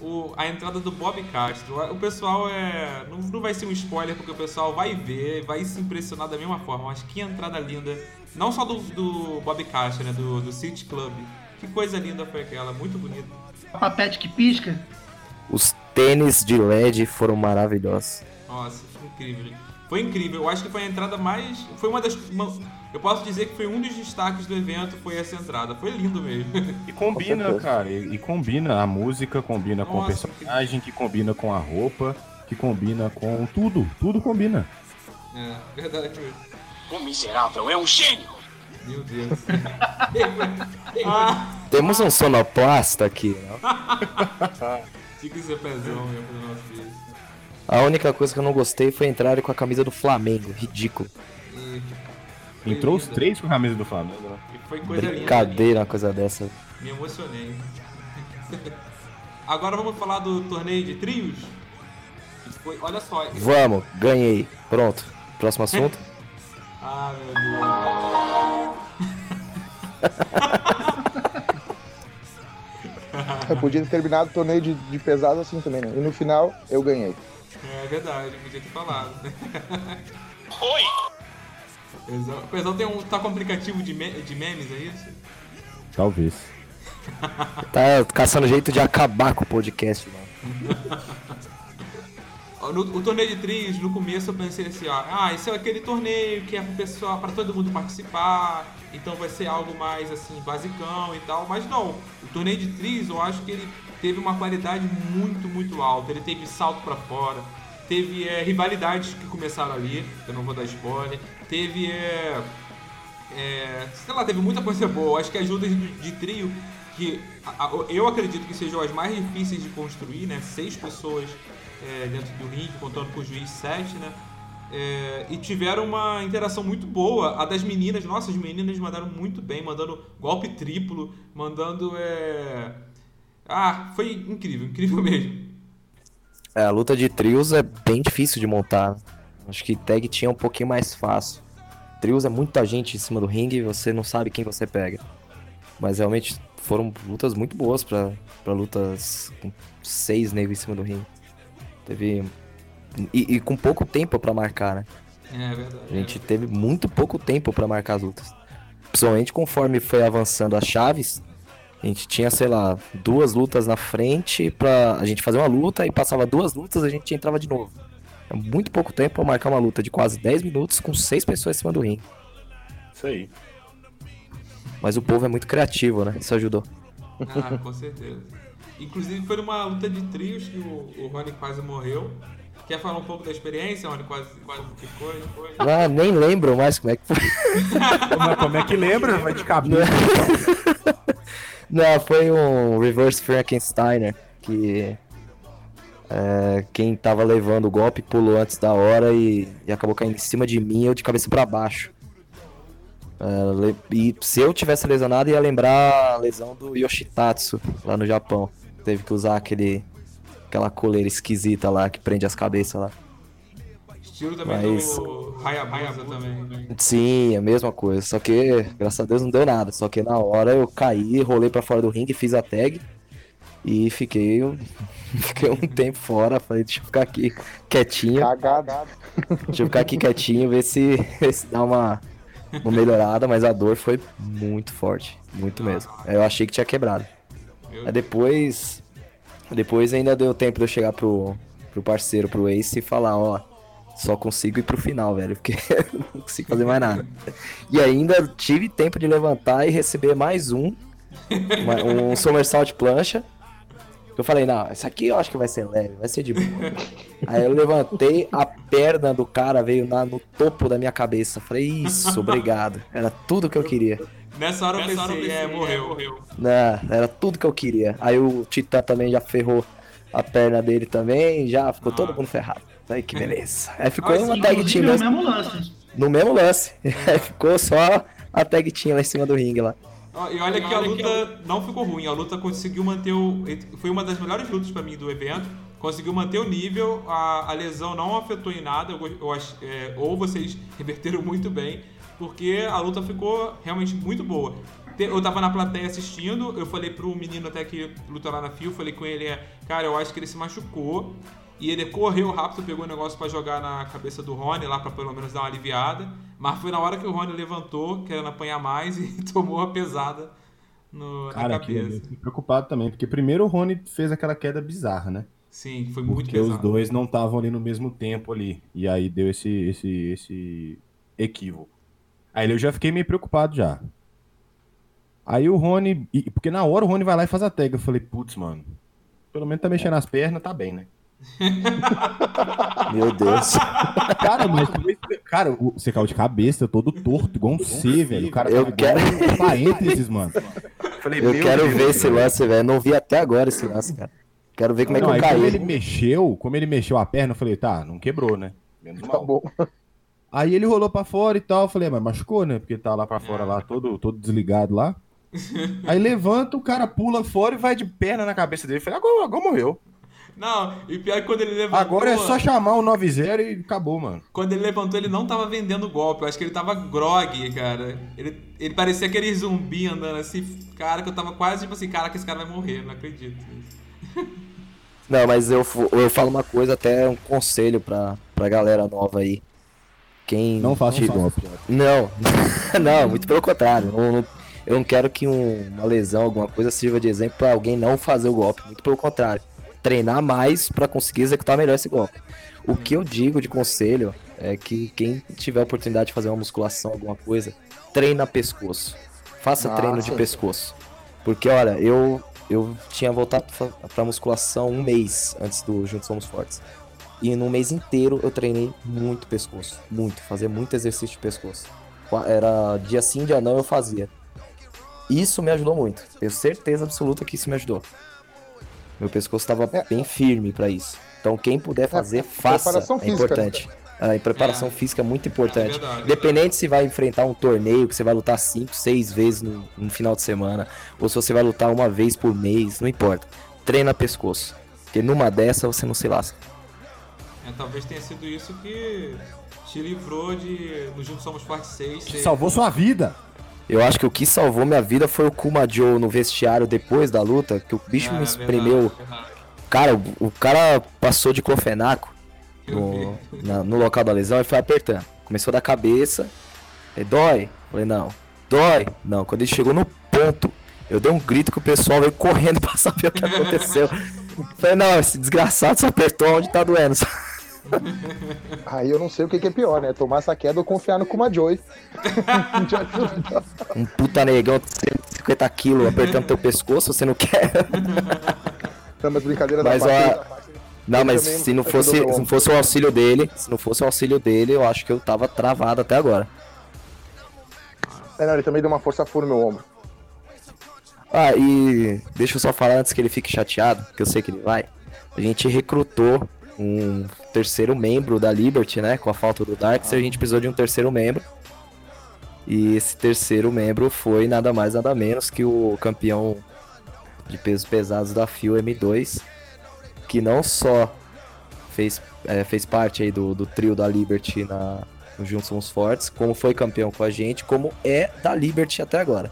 o, a entrada do Bob Castro, o pessoal é. Não, não vai ser um spoiler, porque o pessoal vai ver, vai se impressionar da mesma forma. Mas que entrada linda. Não só do, do Bob Castro, né? Do, do City Club. Que coisa linda foi aquela, muito bonita. A papete que pisca. Os tênis de LED foram maravilhosos. Nossa, foi incrível. gente. Foi incrível. Eu acho que foi a entrada mais. Foi uma das. uma- eu posso dizer que foi um dos destaques do evento, foi essa entrada. Foi lindo mesmo. E Com combina, cara. E, e combina a música, combina com o Nossa, personagem, que combina com a roupa, que combina com tudo. Tudo combina. É, verdade mesmo. O miserável é um gênio. Meu Deus. ah, Temos um sonoplasta aqui, né? Tinha que ser pezão, meu, pro nosso filho. A única coisa que eu não gostei foi entrar com a camisa do Flamengo. Ridículo. E Entrou os três com a camisa do Flamengo, né? Foi coisa linda. Brincadeira uma coisa dessa. Me emocionei. Agora vamos falar do torneio de trios. Foi, olha só. esse- Vamos, ganhei. Pronto. Próximo assunto. Ah, meu Deus. Eu podia ter terminado o torneio de, de pesado assim também, né? E no final, eu ganhei. É verdade, podia ter falado. Oi! O Pezão tem um. tá com aplicativo de, me- de memes, é isso? Talvez. Tá caçando jeito de acabar com o podcast, mano. No, o torneio de trios, no começo eu pensei assim, ó, ah, esse é aquele torneio que é pro pessoal, para todo mundo participar, então vai ser algo mais assim, basicão e tal, mas não. O torneio de trios, eu acho que ele teve uma qualidade muito, muito alta. Ele teve salto pra fora, teve é, rivalidades que começaram ali, eu não vou dar spoiler, teve é, é, sei lá, teve muita coisa boa. Acho que as lutas de, de trio, que eu acredito que sejam as mais difíceis de construir, né? Seis pessoas é, dentro do ringue, contando com o juiz sete, né? É, e tiveram uma interação muito boa. A das meninas, nossa, as meninas mandaram muito bem, mandando golpe triplo, mandando. É... Ah, foi incrível, incrível mesmo. É, a luta de trios é bem difícil de montar. Acho que tag tinha um pouquinho mais fácil. Trios é muita gente em cima do ringue e você não sabe quem você pega. Mas realmente foram lutas muito boas pra lutas com seis negros em cima do ringue. Teve. E, e com pouco tempo pra marcar, né? É verdade. A gente teve muito pouco tempo pra marcar as lutas. Principalmente conforme foi avançando as chaves, a gente tinha, sei lá, duas lutas na frente pra a gente fazer uma luta e passava duas lutas a gente entrava de novo. É muito pouco tempo pra marcar uma luta de quase 10 minutos com seis pessoas em cima do ringue. Isso aí. Mas o povo é muito criativo, né? Isso ajudou. Ah, com certeza. Inclusive foi numa luta de trios que o, o Rony quase morreu. Quer falar um pouco da experiência, Rony? Quase, quase que foi? foi. Ah, nem lembro mais como é que foi. Mas como é que lembra? Vai de cabeça. Não, foi um Reverse Frankensteiner que é, quem tava levando o golpe pulou antes da hora e, e acabou caindo em cima de mim, eu de cabeça pra baixo. É, e se eu tivesse lesionado, ia lembrar a lesão do Yoshitatsu lá no Japão. Teve que usar aquele aquela coleira esquisita lá que prende as cabeças lá. Estilo também Mas- do Hayabusa também. Sim, a mesma coisa. Só que, graças a Deus, não deu nada. Só que na hora eu caí, rolei pra fora do ringue, fiz a tag e fiquei, fiquei um tempo fora. Falei, deixa eu ficar aqui quietinho. Cagado. Deixa eu ficar aqui quietinho, ver se, se dá uma, uma melhorada. Mas a dor foi muito forte. Muito mesmo. Eu achei que tinha quebrado. Aí depois. Depois ainda deu tempo de eu chegar pro, pro parceiro, pro Ace, e falar, ó. Só consigo ir pro final, velho, porque não consigo fazer mais nada. E ainda tive tempo de levantar e receber mais um, uma- um somersault plancha. Eu falei, não, isso aqui eu acho que vai ser leve, vai ser de boa. Aí eu levantei, a perna do cara veio na- no topo da minha cabeça. Falei, isso, obrigado. Era tudo que eu queria. Nessa hora eu pensei, é, morreu. morreu. Não, era tudo que eu queria. Aí o Titã também já ferrou a perna dele também, já ficou todo mundo ferrado. Aí que beleza. Aí ficou Ah, uma sim, tag team no mesmo, mesmo lance. no mesmo lance. Aí ficou só a tag team lá em cima do ringue lá. E olha que a luta não ficou ruim, a luta conseguiu manter o. Foi uma das melhores lutas pra mim do evento. Conseguiu manter o nível, a, a lesão não afetou em nada, eu, eu é, ou vocês reverteram muito bem, porque a luta ficou realmente muito boa. Eu tava na plateia assistindo, eu falei pro menino até que luta lá na fio, falei com ele, é, cara, eu acho que ele se machucou. E ele correu rápido, pegou o negócio pra jogar na cabeça do Rony lá pra pelo menos dar uma aliviada. Mas foi na hora que o Rony levantou, querendo apanhar mais, e tomou a pesada no, Cara, na aqui, eu cabeça. fiquei preocupado também, porque primeiro o Rony fez aquela queda bizarra, né? Sim, foi muito Porque pesado. os dois não estavam ali no mesmo tempo ali. E aí deu esse, esse, esse equívoco. Aí eu já fiquei meio preocupado já. Aí o Rony. Porque na hora o Rony vai lá e faz a tag. Eu falei, putz, mano. Pelo menos tá mexendo as pernas, tá bem, né? Meu Deus. Cara, mas. Cara, você caiu de cabeça, todo torto, igual um C, velho. O cara Eu tá quero- parênteses, mano. Falei, Eu quero Deus ver esse lance, velho. Não vi até agora esse lance, cara. Quero ver como é que Não, eu aí caí. como ele mexeu, como ele mexeu a perna, eu falei, tá, não quebrou, né? Menos Tá mal. bom. Aí ele rolou pra fora e tal, eu falei, mas machucou, né? Porque tá lá pra fora, lá, todo, todo desligado lá. Aí levanta, o cara pula fora e vai de perna na cabeça dele. Eu falei, agora, agora morreu. Não, e pior é que quando ele levantou. Agora é só chamar o 9-0 e acabou, mano. Quando ele levantou, ele não tava vendendo golpe. Eu acho que ele tava grog, cara. Ele, ele parecia aquele zumbi andando assim. Cara, que eu tava quase tipo assim, cara, que esse cara vai morrer, não acredito. Não, mas eu, eu falo uma coisa, até um conselho pra, pra galera nova aí. Quem. Não faça te- golpe. Não, não, muito pelo contrário. Não- eu não quero que um- uma lesão, alguma coisa, sirva de exemplo pra alguém não fazer o golpe. Muito pelo contrário. Treinar mais pra conseguir executar melhor esse golpe. O que eu digo de conselho é que quem tiver a oportunidade de fazer uma musculação, alguma coisa, treina pescoço. Faça Ah, treino de pescoço. Porque, olha, eu, eu tinha voltado pra, pra musculação um mês antes do Juntos Somos Fortes. E no mês inteiro eu treinei muito pescoço. Muito. Fazia muito exercício de pescoço. Era dia sim, dia não eu fazia. Isso me ajudou muito. Tenho certeza absoluta que isso me ajudou. Meu pescoço estava É. bem firme para isso. Então quem puder fazer, faça. preparação É física, importante. A preparação É. física é muito importante. É verdade. Independente se vai enfrentar um torneio que você vai lutar 5, 6 vezes no, no final de semana, ou se você vai lutar uma vez por mês, não importa. Treina pescoço. Porque numa dessa você não se lasca. É, talvez tenha sido isso que te livrou de. No Juntos Somos Forte 6. Que salvou sua vida. Eu acho que o que salvou minha vida foi o Kuma Joe no vestiário depois da luta, que o bicho É, me verdade, espremeu. verdade. Cara, o, o cara passou de clofenaco no, na- no local da lesão e foi apertando. Começou da cabeça, aí, dói? Falei, não. Dói? Não. Quando ele chegou no ponto, eu dei um grito que o pessoal veio correndo pra saber o que aconteceu. Falei, não, esse desgraçado só apertou onde tá doendo. Aí eu não sei o que, que é pior, né? Tomar essa queda ou confiar no Kuma Joy. Te ajuda. Um puta negão de 150 quilos apertando teu pescoço, você não quer? Não, mas brincadeira Mas, da parte. Não, mas se não fosse, se não fosse o auxílio dele, se não fosse o auxílio dele, eu acho que eu tava travado até agora. É, não, ele também deu uma força full no meu ombro. Ah, e deixa eu só falar antes que ele fique chateado, que eu sei que ele vai. A gente recrutou um terceiro membro da Liberty, né? Com a falta do Darkseid, a gente precisou de um terceiro membro. E esse terceiro membro foi nada mais nada menos que o campeão de pesos pesados da FIO M2, que não só fez, é, fez parte aí do, do trio da Liberty na, no Juntos Somos Fortes, como foi campeão com a gente, como é da Liberty até agora.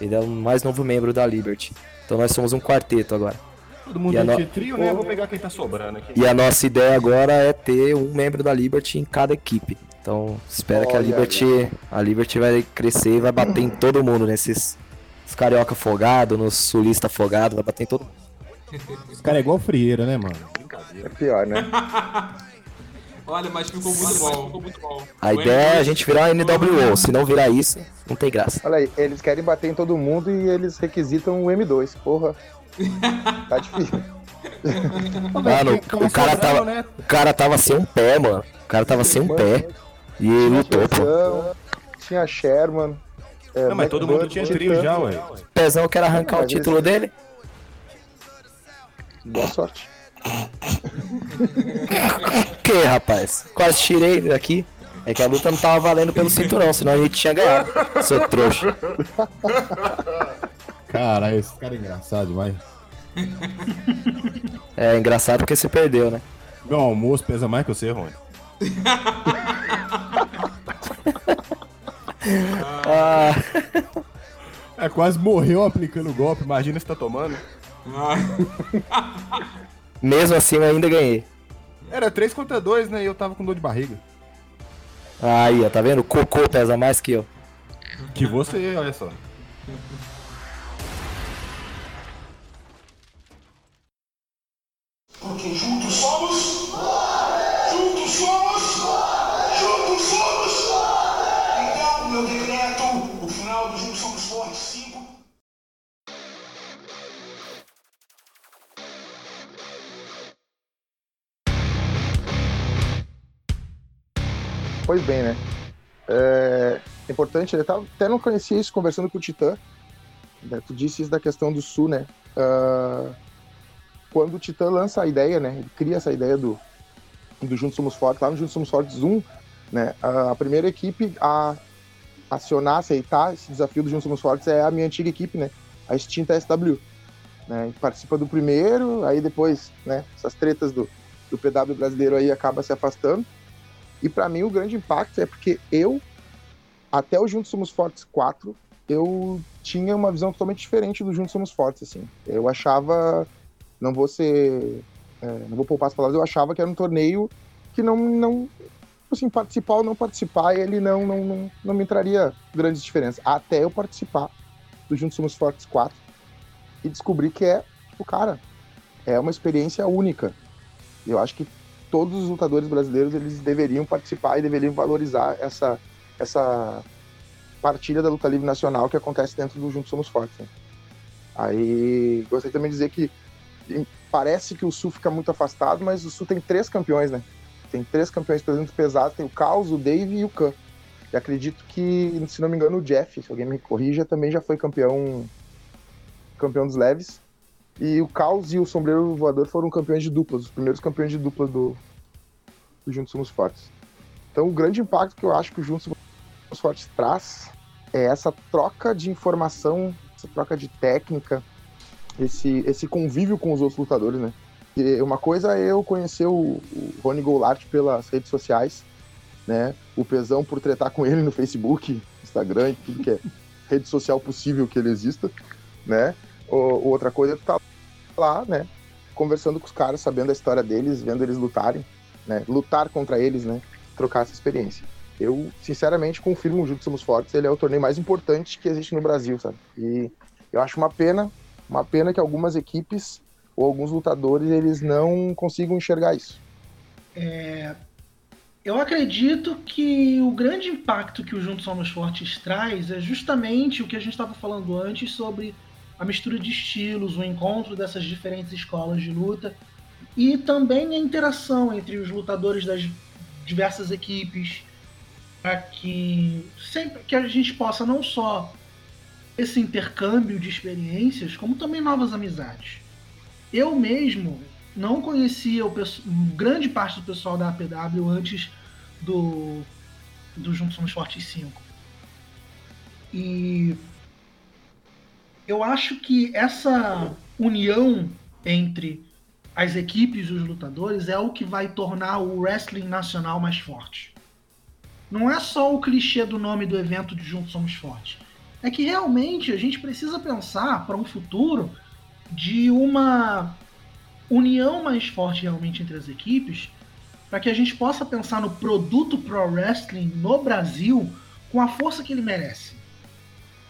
Ele é o mais novo membro da Liberty. Então nós somos um quarteto agora. Todo mundo E a é no- de trio, né? Eu vou pegar quem tá sobrando aqui. E a nossa ideia agora é ter um membro da Liberty em cada equipe. Então espera que a Olha, Liberty, a Liberty vai crescer e vai bater em todo mundo nesses os carioca afogado, nos sulista afogado, vai bater em todo mundo. Esse cara é igual frieira, né, mano? É pior, né? Olha, mas ficou muito bom. Ficou muito bom. A O ideia é a M2 gente virar uma NWO. Se não virar isso, não tem graça. Olha aí, eles querem bater em todo mundo e eles requisitam o M2. Porra. Tá difícil. Mano, o cara tava, né? o cara tava sem um pé, mano. O cara tava sem um pé. E ele lutou, pô. Tinha Sherman. é, Não, mas todo mundo tinha trio já, ué. Pezão eu quero arrancar o Mas título dele. Boa sorte. Que, rapaz? Quase tirei daqui. É que a luta não tava valendo pelo cinturão, senão a gente tinha ganhado. Seu trouxa. Caralho, esse cara é engraçado demais. É engraçado porque você perdeu, né? Meu almoço pesa mais que você, Rony. Ah, É, quase morreu aplicando o golpe, imagina se tá tomando. Ah, mesmo assim eu ainda ganhei. Era 3 contra 2, né? E eu tava com dor de barriga. Aí, ó, tá vendo? O cocô pesa mais que eu. Que você, olha só. Porque juntos somos. Juntos somos. Juntos somos. Então, meu decreto, o final do Juntos Somos Fortes 5. Pois bem, né? É importante, tava, até não conhecia isso conversando com o Titã. né, tu disse isso da questão do Sul, né? Ah, quando o Titã lança a ideia, né? Ele cria essa ideia do, do Juntos Somos Fortes, lá no Juntos Somos Fortes 1, né? A primeira equipe a acionar, aceitar esse desafio do Juntos Somos Fortes é a minha antiga equipe, né? A extinta SW. Né? Participa do primeiro, aí depois, né? Essas tretas do, do PW brasileiro aí acaba se afastando. E para mim o grande impacto é porque eu, até o Juntos Somos Fortes 4, eu tinha uma visão totalmente diferente do Juntos Somos Fortes, assim. Eu achava, não vou ser, é, não vou poupar as palavras, eu achava que era um torneio que não, não assim, participar ou não participar, ele não, não, não, não me traria grandes diferenças. Até eu participar do Juntos Somos Fortes 4 e descobrir que é, tipo, cara, é uma experiência única. Eu acho que todos os lutadores brasileiros eles deveriam participar e deveriam valorizar essa, essa partilha da luta livre nacional que acontece dentro do Juntos Somos Fortes. né? Aí gostaria também de dizer que parece que o Sul fica muito afastado, mas o Sul tem três campeões, né? Tem três campeões pesos pesados, tem o Caos, o Dave e o Khan. E acredito que, se não me engano, o Jeff, se alguém me corrija, também já foi campeão campeão dos leves. E o Caos e o Sombreiro Voador foram campeões de duplas, os primeiros campeões de dupla do, do Juntos Somos Fortes. Então, o grande impacto que eu acho que o Juntos Somos Fortes traz é essa troca de informação, essa troca de técnica, esse, esse convívio com os outros lutadores, né? E uma coisa é eu conhecer o, o Rony Goulart pelas redes sociais, né? O Pesão por tretar com ele no Facebook, Instagram, tudo que é rede social possível que ele exista, né? O, outra coisa é tu tá lá, né? Conversando com os caras, sabendo a história deles, vendo eles lutarem, né? Lutar contra eles, né? Trocar essa experiência. Eu, sinceramente, confirmo o Juntos Somos Fortes, ele é o torneio mais importante que existe no Brasil, sabe? E eu acho uma pena, uma pena que algumas equipes ou alguns lutadores, eles não consigam enxergar isso. Eu acredito que o grande impacto que o Juntos Somos Fortes traz é justamente o que a gente estava falando antes sobre a mistura de estilos, o encontro dessas diferentes escolas de luta e também a interação entre os lutadores das diversas equipes para que sempre que a gente possa não só esse intercâmbio de experiências, como também novas amizades. Eu mesmo não conhecia o grande parte do pessoal da APW antes do, do Juntos Somos Fortes 5. E eu acho que essa união entre as equipes e os lutadores é o que vai tornar o wrestling nacional mais forte. Não é só o clichê do nome do evento de Juntos Somos Fortes. É que realmente a gente precisa pensar para um futuro de uma união mais forte realmente entre as equipes, para que a gente possa pensar no produto pro wrestling no Brasil com a força que ele merece.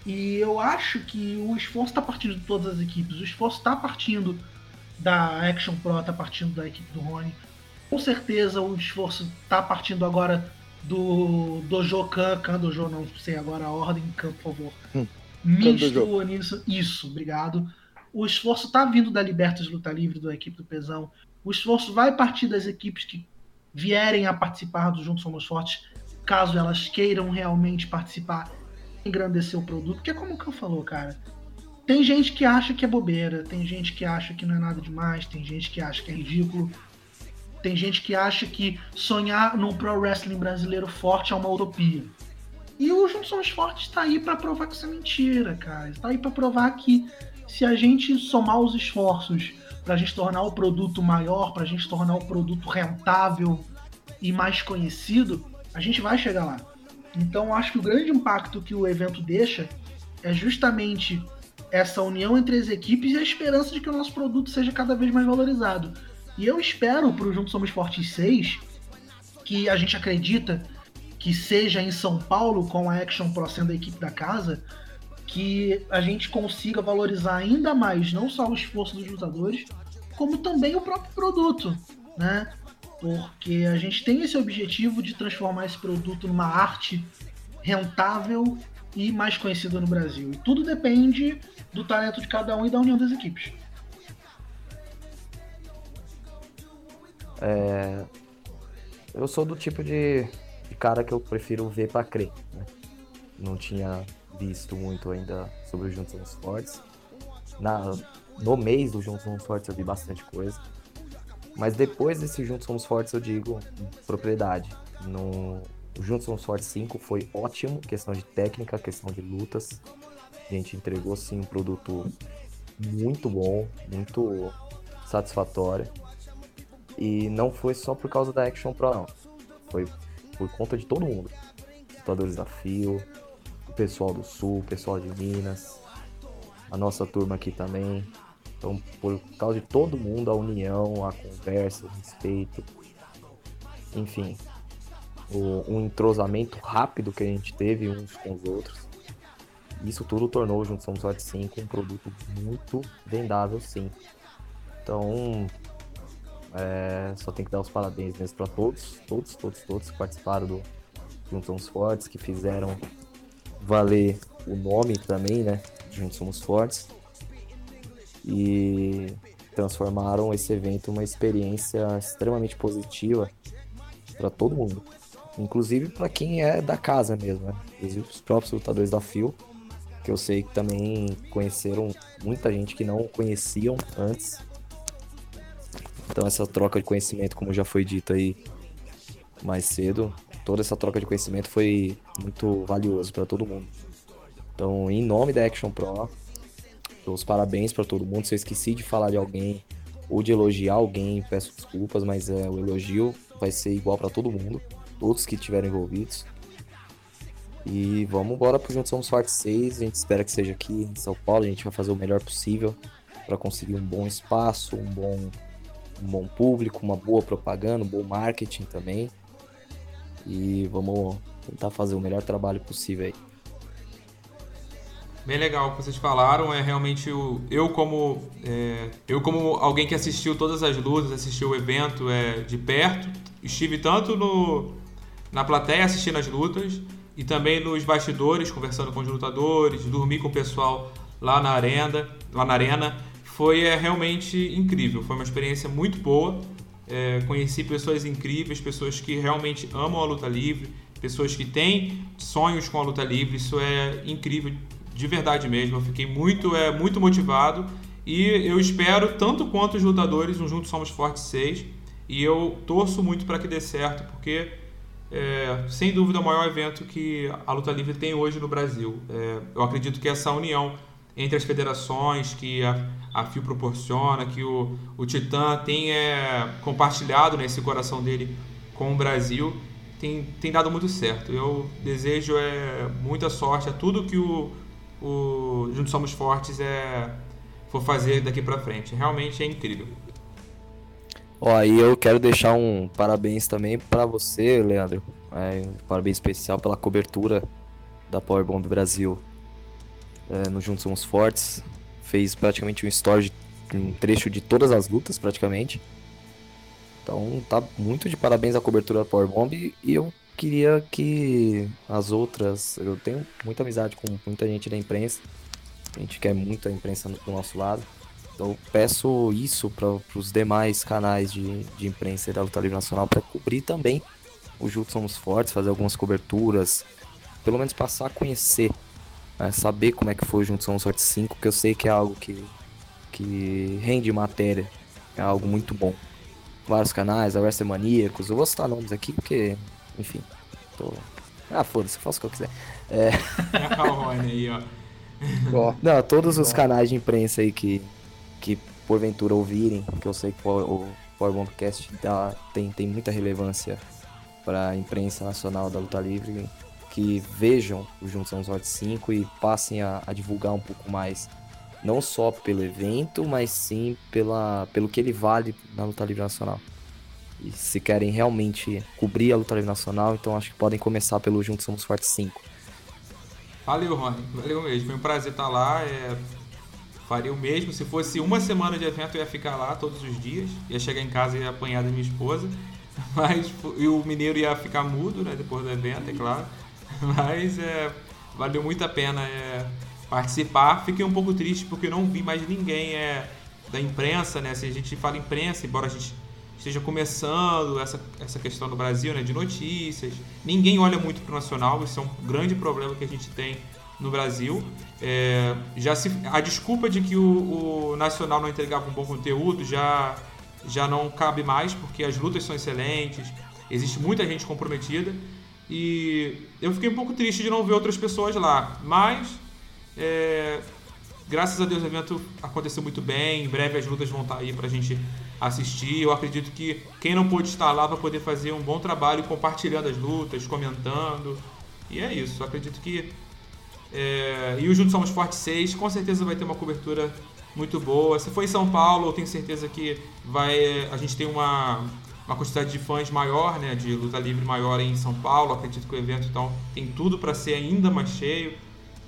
E eu acho que o esforço está partindo de todas as equipes, o esforço está partindo da Action Pro, está partindo da equipe do Rony. Com certeza o esforço está partindo agora do Dojo Khan, Khan Dojo, não sei agora a ordem, Khan, por favor. Hum, Mistura nisso. Isso, obrigado. O esforço está vindo da Libertas Luta Livre, da equipe do Pesão. O esforço vai partir das equipes que vierem a participar do Juntos Somos Fortes, caso elas queiram realmente participar, engrandecer o produto. Que é como o Khan falou, cara. Tem gente que acha que é bobeira, tem gente que acha que não é nada demais, tem gente que acha que é ridículo. Tem gente que acha que sonhar num pro wrestling brasileiro forte é uma utopia. E o Somos Fortes está aí para provar que isso é mentira, cara. Está aí para provar que se a gente somar os esforços para a gente tornar o produto maior, para a gente tornar o produto rentável e mais conhecido, a gente vai chegar lá. Então, acho que o grande impacto que o evento deixa é justamente essa união entre as equipes e a esperança de que o nosso produto seja cada vez mais valorizado. E eu espero para o Juntos Somos Fortes 6, que a gente acredita que seja em São Paulo, com a Action Pro sendo a equipe da casa, que a gente consiga valorizar ainda mais não só o esforço dos lutadores, como também o próprio produto, né? Porque a gente tem esse objetivo de transformar esse produto numa arte rentável e mais conhecida no Brasil. E tudo depende do talento de cada um e da união das equipes. Eu sou do tipo de, de cara que eu prefiro ver pra crer. né? Não tinha visto muito ainda sobre o Juntos Somos Fortes. Na, no mês do Juntos Somos Fortes eu vi bastante coisa. Mas depois desse Juntos Somos Fortes eu digo propriedade. No Juntos Somos Fortes 5 foi ótimo, questão de técnica, questão de lutas. A gente entregou sim um produto muito bom, muito satisfatório. E não foi só por causa da Action Pro, não. Foi por conta de todo mundo. Lutadores da Fio, o pessoal do Sul, o pessoal de Minas, a nossa turma aqui também. Então, por causa de todo mundo, a união, a conversa, o respeito, enfim, o, um entrosamento rápido que a gente teve uns com os outros. Isso tudo tornou o Juntos Somos Forte 5 um produto muito vendável, sim. Então, é, só tem que dar os parabéns mesmo para todos, todos, todos, todos que participaram do Juntos Somos Fortes, que fizeram valer o nome também, né? Juntos Somos Fortes. E transformaram esse evento uma experiência extremamente positiva para todo mundo. Inclusive para quem é da casa mesmo, né? Inclusive os próprios lutadores da FIO, que eu sei que também conheceram muita gente que não conheciam antes. Então essa troca de conhecimento, como já foi dito aí mais cedo, toda essa troca de conhecimento foi muito valioso para todo mundo. Então, em nome da Action Pro, os parabéns para todo mundo. Se eu esqueci de falar de alguém ou de elogiar alguém, peço desculpas, mas é, o elogio vai ser igual para todo mundo, todos que estiverem envolvidos. E vamos embora pro Juntos Somos Forte 6. A gente espera que seja aqui em São Paulo. A gente vai fazer o melhor possível para conseguir um bom espaço, um bom, um bom público, uma boa propaganda, um bom marketing também. E vamos tentar fazer o melhor trabalho possível aí. Bem legal o que vocês falaram. É realmente o, eu como é, eu como alguém que assistiu todas as lutas, assistiu o evento é, de perto, estive tanto no, na plateia assistindo as lutas e também nos bastidores conversando com os lutadores, dormi com o pessoal lá na arena, lá na arena. Foi é, realmente incrível. Foi uma experiência muito boa. É, conheci pessoas incríveis, pessoas que realmente amam a luta livre, pessoas que têm sonhos com a luta livre. Isso é incrível de verdade mesmo. Eu fiquei muito, é, muito motivado e eu espero, tanto quanto os lutadores, um Juntos Somos Fortes 6. E eu torço muito para que dê certo, porque é, sem dúvida o maior evento que a luta livre tem hoje no Brasil. É, eu acredito que essa união entre as federações que a, a FIO proporciona, que o, o Titã tem é, compartilhado nesse coração dele com o Brasil, tem, tem dado muito certo. Eu desejo é, muita sorte a tudo que o, o Juntos Somos Fortes é, for fazer daqui para frente. Realmente é incrível. Ó, aí eu quero deixar um parabéns também para você, Leandro. É, um parabéns especial pela cobertura da Powerbomb Brasil é, no Juntos Somos Fortes. Fez praticamente um story, um trecho de todas as lutas, praticamente. Então tá muito de parabéns a cobertura da Powerbomb e eu queria que as outras. Eu tenho muita amizade com muita gente da imprensa. A gente quer muito a imprensa do nosso lado. Então peço isso para os demais canais de, de imprensa da Luta Livre Nacional para cobrir também o Juntos Somos Fortes, fazer algumas coberturas, pelo menos passar a conhecer, né, saber como é que foi o Juntos Somos Fortes 5, que eu sei que é algo que, que rende matéria, é algo muito bom. Vários canais, a Wrestling Maníacos, eu vou citar nomes aqui porque, enfim, tô... Ah, foda-se, faço o que eu quiser. É... É Rony aí, ó. Não, todos os canais de imprensa aí que, que porventura ouvirem, que eu sei que o Powerbombcast tem, tem muita relevância para a imprensa nacional da luta livre, que vejam o Juntos Somos Fortes 5 e passem a, a, divulgar um pouco mais, não só pelo evento, mas sim pela, pelo que ele vale na luta livre nacional. E se querem realmente cobrir a luta livre nacional, então acho que podem começar pelo Juntos Somos Fortes 5. Valeu, Rony. Valeu mesmo. Foi um prazer estar lá. É faria o mesmo. Se fosse uma semana de evento, eu ia ficar lá todos os dias. Ia chegar em casa e ia apanhar da minha esposa. Mas, e o mineiro ia ficar mudo, né? Depois do evento, é claro. Mas é, valeu muito a pena é, participar. Fiquei um pouco triste porque não vi mais ninguém é, da imprensa, né? Se a gente fala imprensa, embora a gente esteja começando essa, essa questão no Brasil, né? De notícias. Ninguém olha muito pro nacional. Isso é um grande problema que a gente tem no Brasil. É, já se, a desculpa de que o, o Nacional não entregava um bom conteúdo já, já não cabe mais, porque as lutas são excelentes, existe muita gente comprometida. E eu fiquei um pouco triste de não ver outras pessoas lá, mas é, graças a Deus o evento aconteceu muito bem. Em breve as lutas vão estar aí pra gente assistir. Eu acredito que quem não pôde estar lá vai poder fazer um bom trabalho compartilhando as lutas, comentando. E é isso. Eu acredito que. É, e o Juntos Somos Forte 6 com certeza vai ter uma cobertura muito boa. Se for em São Paulo, eu tenho certeza que vai. A gente tem uma, uma quantidade de fãs maior, né? De luta livre maior em São Paulo. Acredito que o evento então tem tudo para ser ainda mais cheio.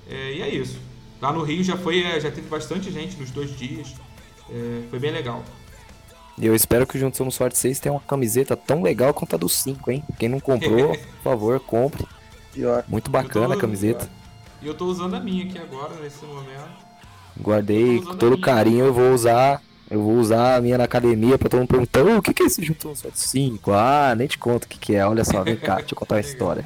É, e é isso. Lá no Rio já foi, é, já teve bastante gente nos dois dias. É, foi bem legal. E eu espero que o Juntos Somos Forte 6 tenha uma camiseta tão legal quanto a do 5, hein? Quem não comprou, por favor, compre. Pior. Muito bacana a camiseta. E eu tô usando a minha aqui agora, nesse momento. Guardei tô com todo carinho, eu vou usar. Eu vou usar a minha na academia pra todo mundo perguntar, "Ô, o que, que é esse Juntos Somos Forte 5? Ah, nem te conto o que, que é. Olha só, vem cá, deixa eu contar uma história.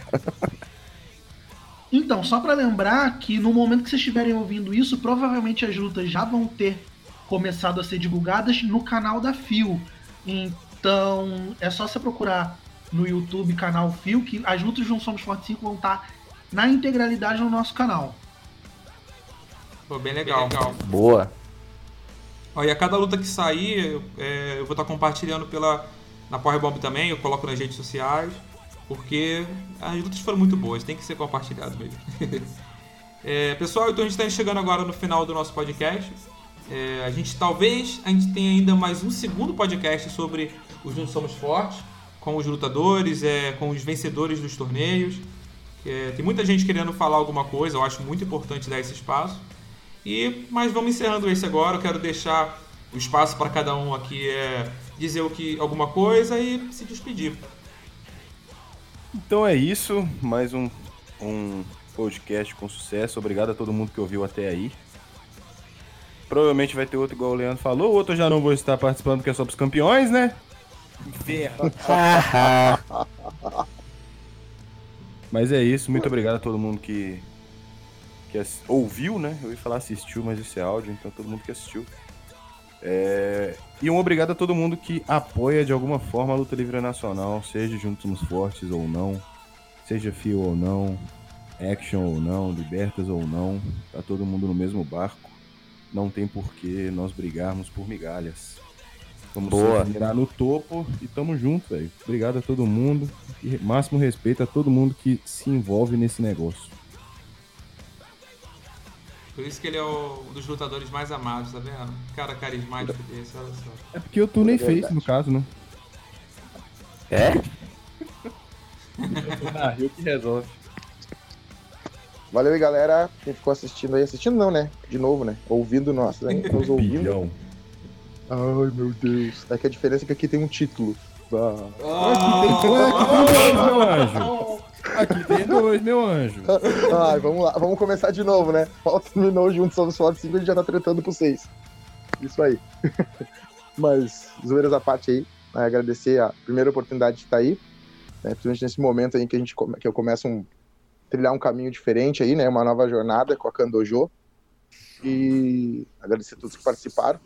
Então, só pra lembrar que no momento que vocês estiverem ouvindo isso, provavelmente as lutas já vão ter começado a ser divulgadas no canal da Fio. Então, é só você procurar no YouTube canal Fio que as lutas de Não Somos Forte 5 vão estar na integralidade no nosso canal. Pô, bem legal. Boa. Ó, e a cada luta que sair, eu, é, eu vou estar compartilhando pela, na Powerbomb também, eu coloco nas redes sociais, porque as lutas foram muito boas, tem que ser compartilhado mesmo. É, pessoal, então a gente está chegando agora no final do nosso podcast. É, a gente talvez a gente tenha ainda mais um segundo podcast sobre os Juntos Somos Fortes, com os lutadores, é, com os vencedores dos torneios. É, tem muita gente querendo falar alguma coisa, eu acho muito importante dar esse espaço. E mas vamos encerrando esse agora. Eu quero deixar o espaço para cada um aqui é, dizer o que alguma coisa e se despedir. Então é isso, mais um, um podcast com sucesso. Obrigado a todo mundo que ouviu até aí. Provavelmente vai ter outro igual o Leandro falou, o outro eu já não vou estar participando porque é só pros campeões, né? Inferno. Mas é isso, muito obrigado a todo mundo que, que ouviu, né? Eu ia falar assistiu, mas isso é áudio, então todo mundo que assistiu. É, E um obrigado a todo mundo que apoia de alguma forma a luta livre nacional, seja Juntos Somos Fortes ou não, seja Fio ou não, Action ou não, Libertas ou não, tá todo mundo no mesmo barco. Não tem porquê nós brigarmos por migalhas. Vamos Boa. mirar no topo e tamo junto, velho. Obrigado a todo mundo e máximo respeito a todo mundo que se envolve nesse negócio. Por isso que ele é o- um dos lutadores mais amados, tá vendo? Cara carismático desse, olha só. É porque eu tunei É verdade. face, no caso, né? É? Na Rio que resolve. Valeu aí, galera. Quem ficou assistindo aí, assistindo não, né? De novo, né? Ouvindo nós, né? Nos ouvindo. Bilhão. Ai, meu Deus. É que a diferença é que aqui tem um título. Ah. meu anjo. Aqui tem dois, meu anjo. Ai, vamos lá. Vamos começar de novo, né? Falta terminou junto, somos fortes 5, a gente já tá tretando pro 6. Isso aí. Mas, zoeiras à parte aí, né, agradecer a primeira oportunidade de estar aí, né, principalmente nesse momento aí que, a gente, que eu começo um trilhar um caminho diferente aí, né? Uma nova jornada com a Kandojo. E agradecer a todos que participaram.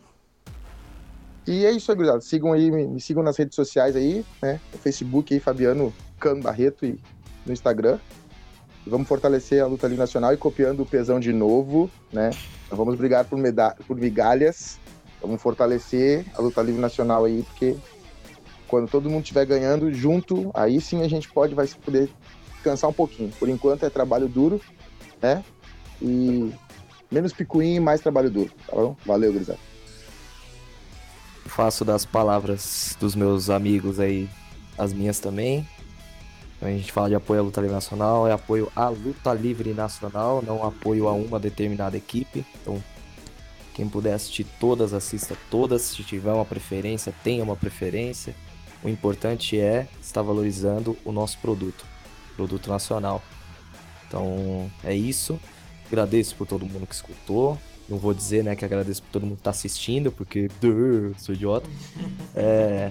E é isso aí, gurizada. Sigam aí, me, me sigam nas redes sociais aí, né? No Facebook aí, Fabiano Cano Barreto e no Instagram. E vamos fortalecer a luta livre nacional e copiando o pesão de novo, né? Não vamos brigar por, por migalhas. Vamos fortalecer a luta livre nacional aí, porque quando todo mundo estiver ganhando junto, aí sim a gente pode vai poder descansar um pouquinho. Por enquanto é trabalho duro, né? E menos picuinha e mais trabalho duro, tá bom? Valeu, gurizada. Faço das palavras dos meus amigos aí as minhas também. Quando a gente fala de apoio à luta livre nacional, é apoio à luta livre nacional, não apoio a uma determinada equipe. Então, quem puder assistir todas, assista todas. Se tiver uma preferência, tenha uma preferência. O importante é estar valorizando o nosso produto, produto nacional. Então, é isso. Agradeço por todo mundo que escutou. Não vou dizer, né, que agradeço por todo mundo que tá assistindo, porque duh, sou idiota. É,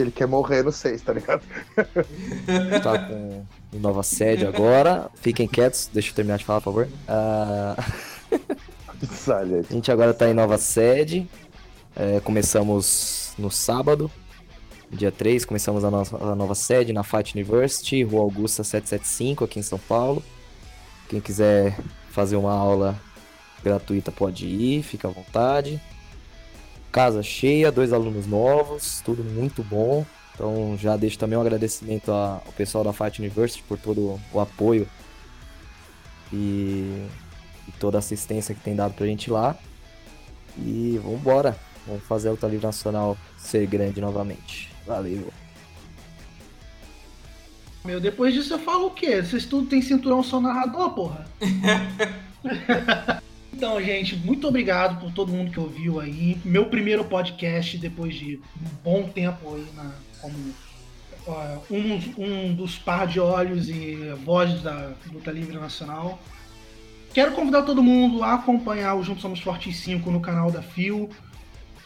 que ele quer morrer no 6, tá ligado? Tá com nova sede agora. Fiquem quietos, deixa eu terminar de falar, por favor. Salha. a gente agora tá em nova sede. É, começamos no sábado, dia 3, começamos a nossa a nova sede na Fight University, Rua Augusta 775, aqui em São Paulo. Quem quiser fazer uma aula gratuita pode ir, fica à vontade. Casa cheia, dois alunos novos, tudo muito bom. Então já deixo também um agradecimento a- ao pessoal da Fight University por todo o apoio e, e toda a assistência que tem dado pra gente lá. E vambora, vamos fazer a luta livre nacional ser grande novamente. Valeu. Meu, depois disso eu falo o quê? Vocês tudo tem cinturão só narrador, porra? então, gente, muito obrigado por todo mundo que ouviu aí. Meu primeiro podcast depois de um bom tempo aí na, como ó, um, um dos par de olhos e vozes da luta livre nacional. Quero convidar todo mundo a acompanhar o Juntos Somos Fortes 5 no canal da Fio.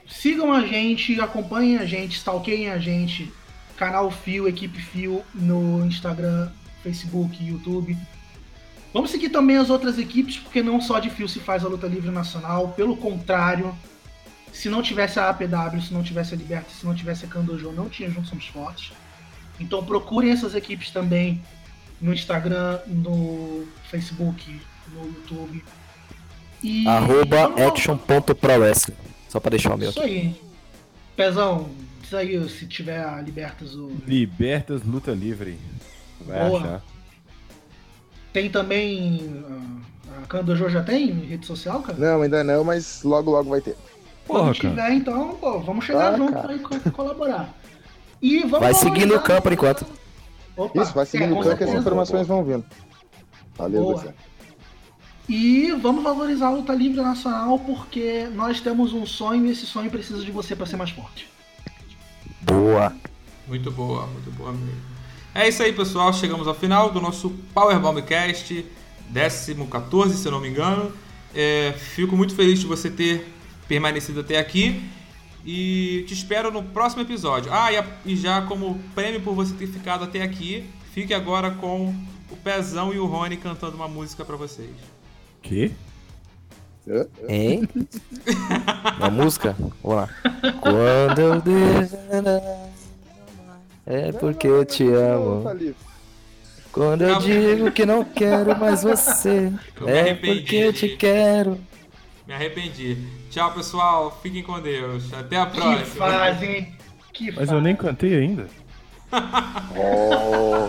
Sigam a gente, acompanhem a gente, stalkeiem a gente canal Fio, Equipe Fio no Instagram, Facebook, YouTube. Vamos seguir também as outras equipes, porque não só de Fio se faz a luta livre nacional, pelo contrário, se não tivesse a APW, se não tivesse a Liberta, se não tivesse a Kandojo, não tinha Juntos Somos Fortes. Então procurem essas equipes também no Instagram, no Facebook, no YouTube. E Arroba action.prowrestling. Só pra deixar o meu Isso aqui. aí. Pezão, diz aí se tiver a Libertas o. Libertas Luta Livre. Vai Boa. achar. Tem também. ah, A Kandojo já tem rede social, cara? Não, ainda não, mas logo, logo vai ter. Porra, Quando cara. tiver, então, pô, vamos chegar Ah, junto cara. colaborar. E vamos Vai seguindo o campo por enquanto. Opa, Isso, vai seguindo é, o campo que as informações vão vindo. Valeu, Boa. E vamos valorizar a luta livre nacional porque nós temos um sonho e esse sonho precisa de você para ser mais forte. Boa. Muito boa, muito boa mesmo. É isso aí, pessoal. Chegamos ao final do nosso Powerbomb-cast, 14, se eu não me engano. É, fico muito feliz de você ter permanecido até aqui. E te espero no próximo episódio. Ah, e, a- e já como prêmio por você ter ficado até aqui, fique agora com o Pezão e o Rony cantando uma música pra vocês. Quê? Hein? Uma música? Vamos lá. Quando eu. É porque eu te amo. Quando eu digo que não quero mais você. É arrependi. porque eu te quero. Me arrependi. Tchau, pessoal. Fiquem com Deus. Até a Que próxima. fase, hein? Que Mas fase. eu nem cantei ainda. Oh.